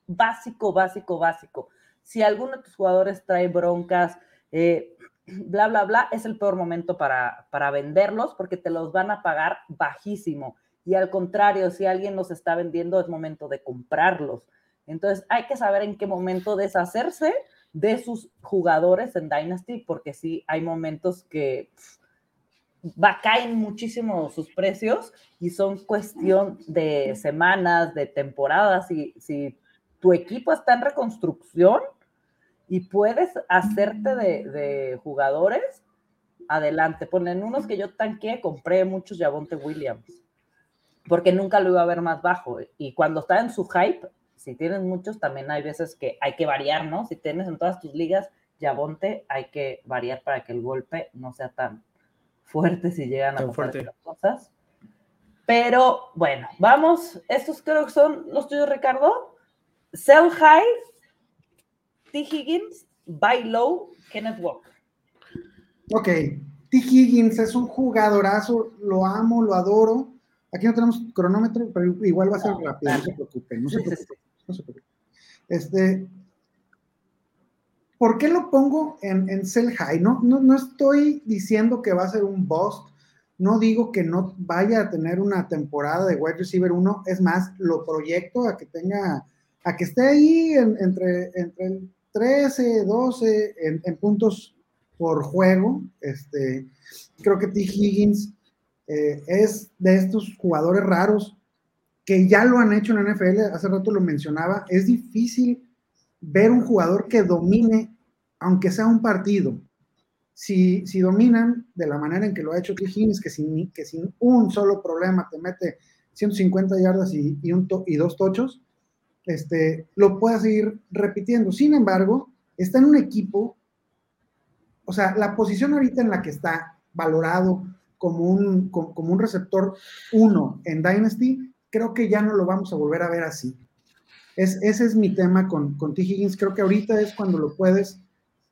básico, básico, básico. Si alguno de tus jugadores trae broncas, eh, bla, bla, bla, es el peor momento para, para venderlos porque te los van a pagar bajísimo. Y al contrario, si alguien los está vendiendo, es momento de comprarlos. Entonces hay que saber en qué momento deshacerse de sus jugadores en Dynasty, porque sí hay momentos que va, caen muchísimo sus precios y son cuestión de semanas, de temporadas. Y si tu equipo está en reconstrucción y puedes hacerte de, jugadores, adelante. Ponen unos que yo tanqué, compré muchos Javonte Williams, porque nunca lo iba a ver más bajo. Y cuando estaba en su hype, si tienes muchos, también hay veces que hay que variar, ¿no? Si tienes en todas tus ligas Yabonte, hay que variar para que el golpe no sea tan fuerte si llegan a pasar las cosas. Pero bueno, vamos. Estos creo que son los tuyos, Ricardo. Sell High, T. Higgins, Buy Low, Kenneth Walker. Ok, T. Higgins es un jugadorazo, lo amo, lo adoro. Aquí no tenemos cronómetro, pero igual va a ser rápido, no se preocupen, no se preocupen, se preocupen. Este, ¿Por qué lo pongo en, en sell high? No, no, no estoy diciendo que va a ser un bust, no digo que no vaya a tener una temporada de wide receiver 1, es más, lo proyecto a que tenga, a que esté ahí entre, entre el 13, 12 en, puntos por juego. Este, creo que T. Higgins eh, es de estos jugadores raros que ya lo han hecho en la NFL, hace rato lo mencionaba, es difícil ver un jugador que domine, aunque sea un partido. Si, si dominan de la manera en que lo ha hecho. Higgins, que sin, que sin un solo problema te mete 150 yardas y, un y dos tochos, este, lo pueda seguir repitiendo. Sin embargo, está en un equipo, o sea, la posición ahorita en la que está valorado como un, como, un receptor uno en Dynasty, creo que ya no lo vamos a volver a ver así. Es, ese es mi tema con, con T. Higgins. Creo que ahorita es cuando lo puedes,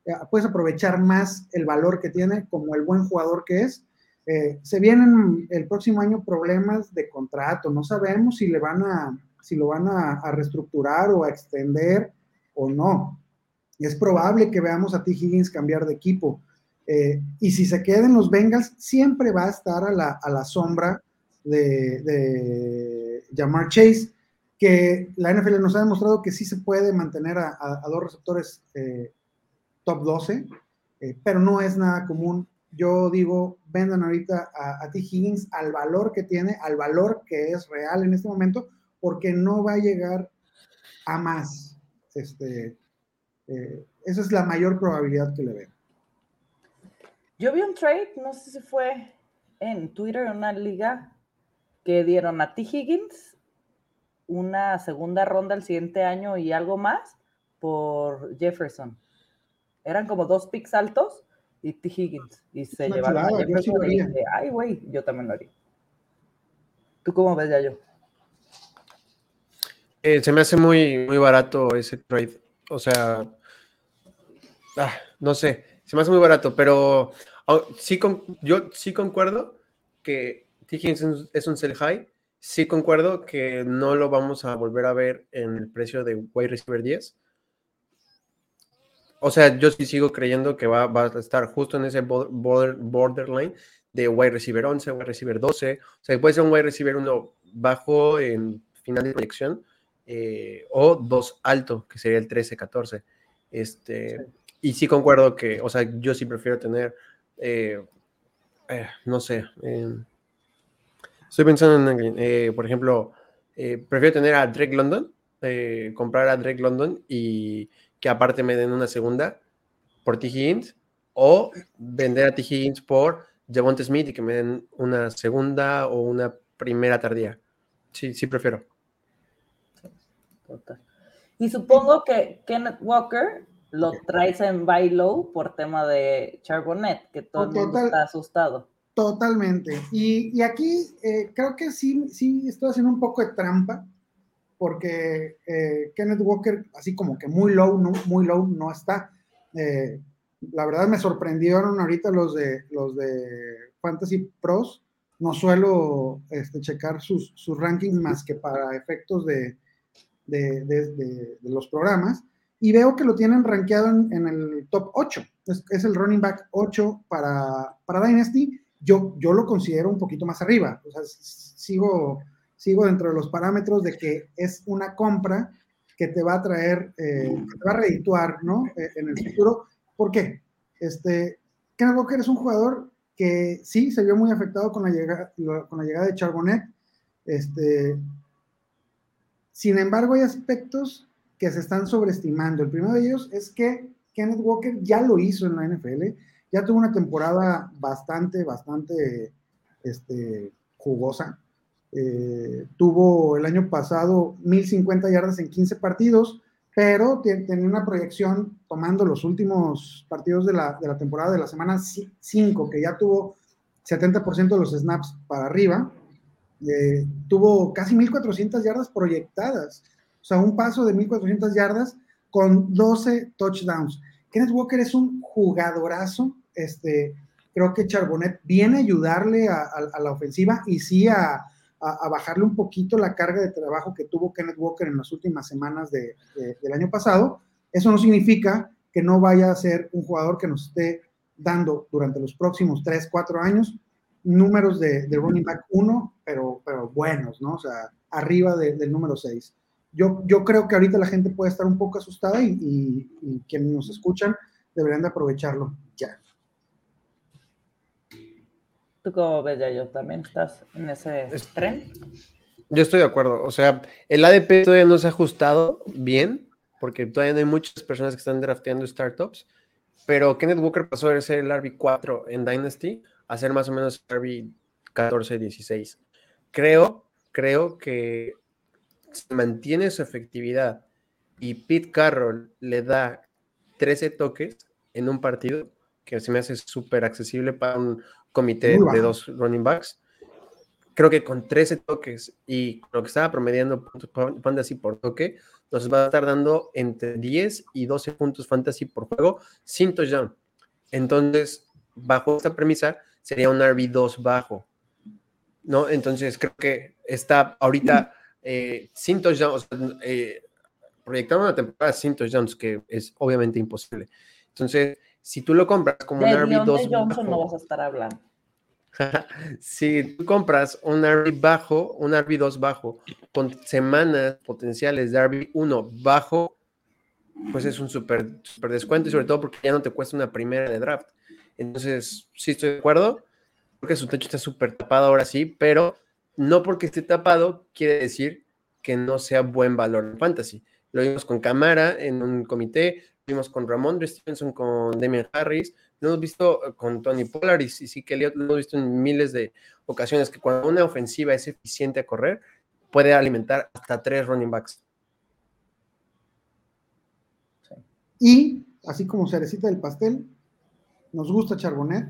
eh, puedes aprovechar más el valor que tiene como el buen jugador que es. Eh, se vienen el próximo año problemas de contrato. No sabemos si le van a, si lo van a, reestructurar o a extender o no. Es probable que veamos a T. Higgins cambiar de equipo. Eh, y si se queden los Bengals, siempre va a estar a la, sombra de, de Jamar Chase, que la NFL nos ha demostrado que sí se puede mantener a, dos receptores eh, top 12, eh, pero no es nada común. Yo digo, vendan ahorita a, T. Higgins al valor que tiene, al valor que es real en este momento, porque no va a llegar a más. Este, eh, esa es la mayor probabilidad que le veo. Yo vi un trade, no sé si fue en Twitter, en una liga, que dieron a T. Higgins una segunda ronda el siguiente año y algo más por Jefferson. Eran como dos picks altos y T. Higgins. Y se llevaron a Jefferson y dije, ay, güey, yo también lo haría. ¿Tú cómo ves ya yo? Eh, se me hace muy, muy barato ese trade. O sea, ah, no sé, se me hace muy barato, pero oh, sí con, yo sí concuerdo que T. Higgins es un sell high. Sí concuerdo que no lo vamos a volver a ver en el precio de wide receiver 10. O sea, yo sí sigo creyendo que va, va a estar justo en ese border, borderline de wide receiver 11, wide receiver 12. O sea, puede ser un wide receiver uno bajo en final de proyección, eh, o dos alto, que sería el 13-14. Este, Y sí concuerdo que, o sea, yo sí prefiero tener, eh, eh, no sé, estoy pensando en, por ejemplo, prefiero tener a Drake London, comprar a Drake London y que aparte me den una segunda por T. Higgins, o vender a T. Higgins por Javonte Smith y que me den una segunda o una primera tardía. Sí, sí prefiero. Y supongo que Kenneth Walker lo traes en Bailo por tema de Charbonnet, que todo el mundo está asustado. Totalmente. Y, aquí eh, creo que sí, sí estoy haciendo un poco de trampa, porque eh, Kenneth Walker, así como que muy low, no, muy low no está. Eh, la verdad me sorprendieron ahorita los de los de Fantasy Pros. No suelo este, checar sus, rankings más que para efectos de, de, los programas y veo que lo tienen rankeado en, el top 8. Es, el running back 8 para, para Dynasty. Yo, yo lo considero un poquito más arriba. O sea, sigo, sigo dentro de los parámetros de que es una compra que te va a traer, eh, te va a redituar, ¿no? Eh, en el futuro. ¿Por qué? Este, Kenneth Walker es un jugador que sí se vio muy afectado con la llegada, con la llegada de Charbonnet. Este, sin embargo, hay aspectos que se están sobreestimando. El primero de ellos es que Kenneth Walker ya lo hizo en la NFL, ya tuvo una temporada bastante, bastante este, jugosa. Eh, tuvo el año pasado 1050 yardas en 15 partidos, pero tenía una proyección tomando los últimos partidos de la, de la temporada de la semana 5, que ya tuvo 70% de los snaps para arriba. Eh, tuvo casi 1400 yardas proyectadas, o sea, un paso de 1400 yardas con 12 touchdowns. Kenneth Walker es un jugadorazo, este, creo que Charbonnet viene a ayudarle a, la ofensiva y sí a, bajarle un poquito la carga de trabajo que tuvo Kenneth Walker en las últimas semanas del año pasado. Eso no significa que no vaya a ser un jugador que nos esté dando durante los próximos 3, 4 años números de, running back 1, pero, buenos, ¿no? O sea, arriba del número 6. Yo, creo que ahorita la gente puede estar un poco asustada y, y quienes nos escuchan deberían de aprovecharlo ya. ¿Tú cómo ves, yo ¿También estás en ese tren? Yo estoy de acuerdo. O sea, el ADP todavía no se ha ajustado bien, porque todavía no hay muchas personas que están drafteando startups, pero Kenneth Walker pasó de ser el RB4 en Dynasty a ser más o menos el RB14, 16. Creo, creo que se mantiene su efectividad y Pete Carroll le da 13 toques en un partido, que se me hace súper accesible para un comité de dos running backs. Creo que con 13 toques y lo que estaba promediando fantasy por toque, nos va a estar dando entre 10 y 12 puntos fantasy por juego sin touchdown. Entonces, bajo esta premisa, sería un RB2 bajo. ¿No? Entonces, creo que está ahorita eh, sin touchdowns, eh, proyectando una temporada sin touchdowns, que es obviamente imposible. Entonces, si tú lo compras como un RB2 bajo, no vas a estar hablando. si tú compras un RB bajo, un RB2 bajo, con semanas potenciales de RB1 bajo, pues es un súper super descuento y sobre todo porque ya no te cuesta una primera de draft. Entonces, sí estoy de acuerdo, porque su techo está súper tapado ahora sí, pero no porque esté tapado quiere decir que no sea buen valor en fantasy. Lo vimos con Camara en un comité, vimos con Ramón Stevenson, con Demian Harris, lo hemos visto eh, con Tony Pollard y sí que lo hemos visto en miles de ocasiones, que cuando una ofensiva es eficiente a correr, puede alimentar hasta tres running backs. Y, así como cerecita del pastel, nos gusta Charbonnet,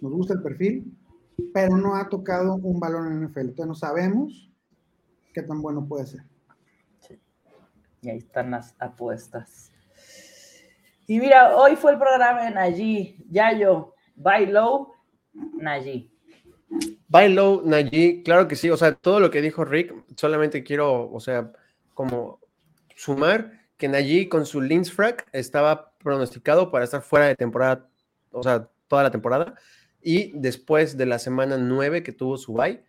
nos gusta el perfil, pero no ha tocado un balón en NFL. Entonces no sabemos qué tan bueno puede ser. Y ahí están las apuestas. Y mira, hoy fue el programa de Nayi, Yayo, Buy Low, Nayi. Buy Low, Nayi, claro que sí. O sea, todo lo que dijo Rick, solamente quiero, o sea, como sumar que Nayi con su Frack estaba pronosticado para estar fuera de temporada, o sea, toda la temporada. Y después de la semana 9 que tuvo su bye,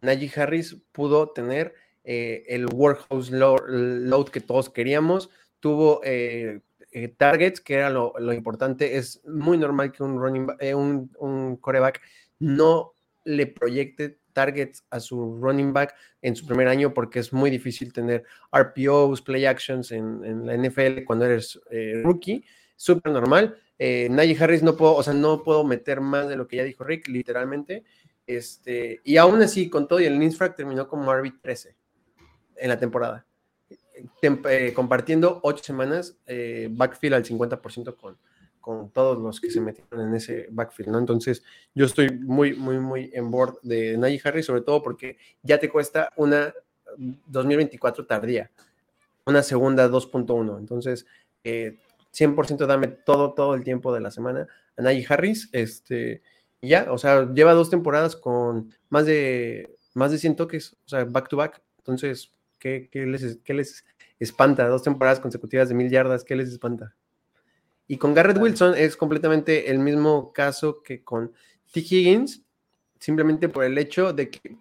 Najee Harris pudo tener eh, el workhouse load, que todos queríamos, tuvo eh, eh, targets, que era lo, importante. Es muy normal que un, running, un, un coreback no le proyecte targets a su running back en su primer año porque es muy difícil tener RPOs, play actions en, la NFL cuando eres rookie. Súper normal. Eh, Najee Harris no puedo, o sea, no puedo meter más de lo que ya dijo Rick, literalmente. Este, y aún así, con todo, y el Linsfrag terminó como RB 13 en la temporada, eh, compartiendo ocho semanas eh, backfield al 50% con, con todos los que se metieron en ese backfield, ¿no? Entonces, yo estoy muy, muy, muy en board de Najee Harris, sobre todo porque ya te cuesta una 2024 tardía, una segunda 2.1. Entonces, eh, 100% dame todo, todo el tiempo de la semana a Najee Harris. Este, ya, o sea, lleva dos temporadas con más de, más de 100 toques, o sea, back to back. Entonces, ¿qué, les, qué les espanta? Dos temporadas consecutivas de mil yardas, ¿qué les espanta? Y con Garrett Wilson es completamente el mismo caso que con T. Higgins, simplemente por el hecho de que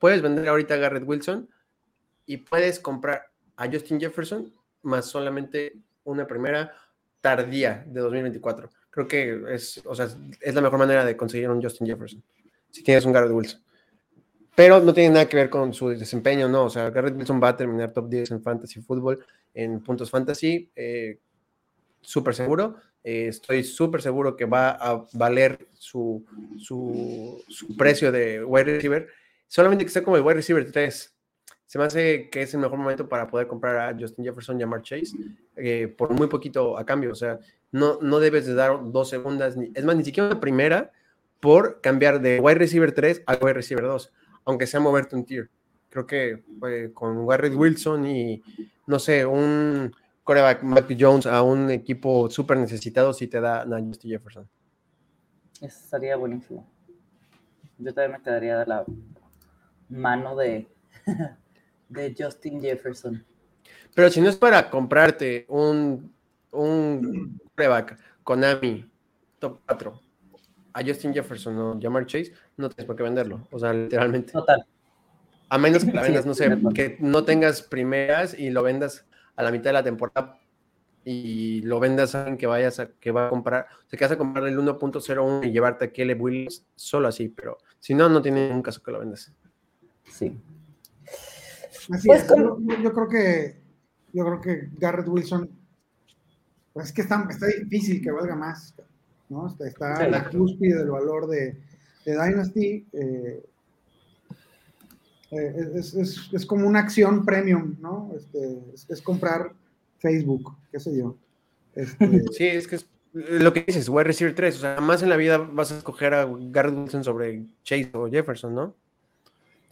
puedes vender ahorita a Garrett Wilson y puedes comprar a Justin Jefferson más solamente una primera tardía de 2024. Creo que es, o sea, es la mejor manera de conseguir un Justin Jefferson, si tienes un Garrett Wilson. Pero no tiene nada que ver con su desempeño, no. O sea, Garrett Wilson va a terminar top 10 en fantasy fútbol, en puntos fantasy, eh, súper seguro. Eh, estoy súper seguro que va a valer su, su, su precio de wide receiver solamente que esté como el wide receiver 3. Se me hace que es el mejor momento para poder comprar a Justin Jefferson y a Mark Chase eh, por muy poquito a cambio. O sea, no, no debes de dar dos segundas, ni, es más, ni siquiera una primera por cambiar de wide receiver 3 a wide receiver 2, aunque sea moverte un tier. Creo que con Warren Wilson y, no sé, un coreback Matthew Jones a un equipo súper necesitado si te da a Justin Jefferson. Eso estaría buenísimo. Yo también me quedaría de la mano de, de Justin Jefferson. Pero si no es para comprarte un, un coreback Konami top 4 a Justin Jefferson o Jamar Chase, no tienes por qué venderlo. O sea, literalmente. Total. A menos que la vendas, no sé, que no tengas primeras y lo vendas a la mitad de la temporada y lo vendas a alguien que vayas a, que va a comprar, o sea, que vas a comprar el 1.01 y llevarte a Kelly Williams solo así, pero si no, no tiene ningún caso que lo vendas. Sí. Así pues es. Yo, creo que yo creo que Garrett Wilson pues es que está, está difícil que valga más, ¿no? Está, está la cúspide del valor de, de Dynasty. Eh, eh, es, es, es, como una acción premium, ¿no? Este, es, comprar Facebook, qué sé yo. Este, sí, es que es lo que dices, a recibir tres. O sea, más en la vida vas a escoger a Garrett Wilson sobre Chase o Jefferson, ¿no?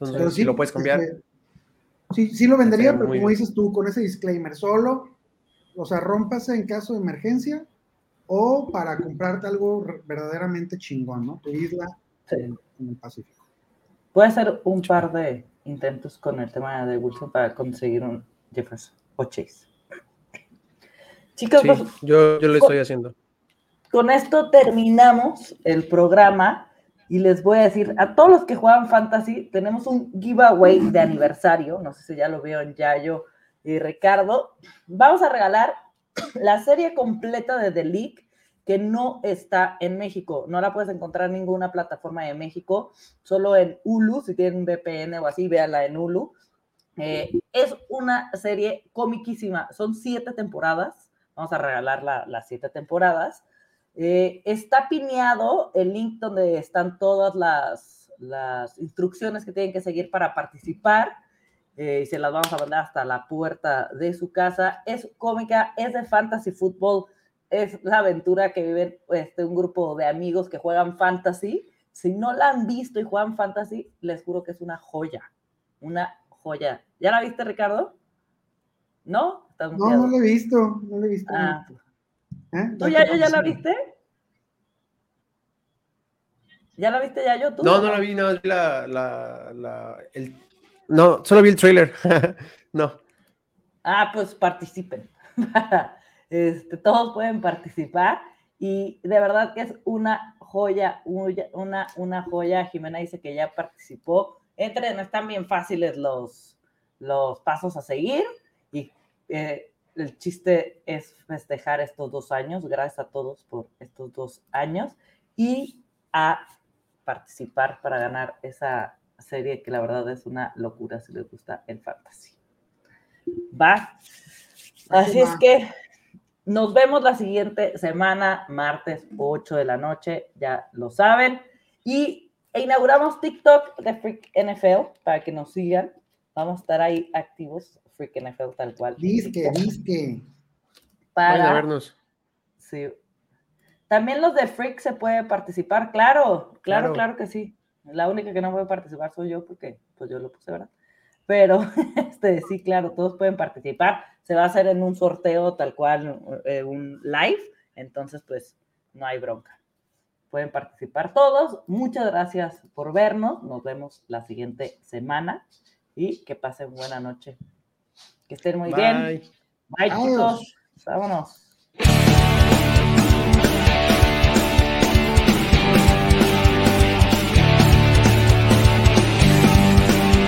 Entonces, si lo puedes cambiar. Este, sí, sí lo vendería, pero como dices tú, con ese disclaimer, solo, o sea, rómpase en caso de emergencia o para comprarte algo verdaderamente chingón, ¿no? Tu isla en el Pacífico. Puede ser un par de intentos con el tema de Wilson para conseguir un Jefferson o Chase. Chicos, pues, yo, yo lo estoy haciendo. Con esto terminamos el programa y les voy a decir a todos los que juegan Fantasy, tenemos un giveaway de aniversario, no sé si ya lo veo en Yayo y Ricardo. Vamos a regalar la serie completa de The League que no está en México. No la puedes encontrar en ninguna plataforma de México, solo en Hulu, si tienen VPN o así, véanla en Hulu. Eh, es una serie comiquísima, son siete temporadas, vamos a regalar las siete temporadas. Eh, está pineado el link donde están todas las, las instrucciones que tienen que seguir para participar. Eh, y se las vamos a mandar hasta la puerta de su casa. Es cómica, es de fantasy fútbol es la aventura que viven este, un grupo de amigos que juegan fantasy. Si no la han visto y juegan fantasy, les juro que es una joya, una joya. ¿Ya la viste, Ricardo? ¿No? No, no la he visto, no la he visto. Ah. ¿Eh? ¿Tú ya, ya la viste? ¿Ya la viste ya yo? ¿Tú? No, no la vi, no, la, la, la el... no, solo vi el trailer. no. Ah, pues participen. Este, todos pueden participar y de verdad que es una joya, una, una joya. Jimena dice que ya participó. Entren, están bien fáciles los, los pasos a seguir y eh, el chiste es festejar estos dos años. Gracias a todos por estos dos años y a participar para ganar esa serie que la verdad es una locura si les gusta el fantasy. Va. Así es que nos vemos la siguiente semana, martes 8 de la noche, ya lo saben. Y inauguramos TikTok de Freak NFL para que nos sigan. Vamos a estar ahí activos, Freak NFL tal cual. Disque, disque. Para vernos. Sí. También los de Freak se puede participar, claro, claro, claro, que sí. La única que no puede participar soy yo porque pues yo lo puse, ¿verdad? Pero este, sí, claro, todos pueden participar. Se va a hacer en un sorteo tal cual, eh, un live, entonces pues no hay bronca. Pueden participar todos. Muchas gracias por vernos. Nos vemos la siguiente semana y que pasen buena noche. Que estén muy bien. Bye, chicos. Vámonos.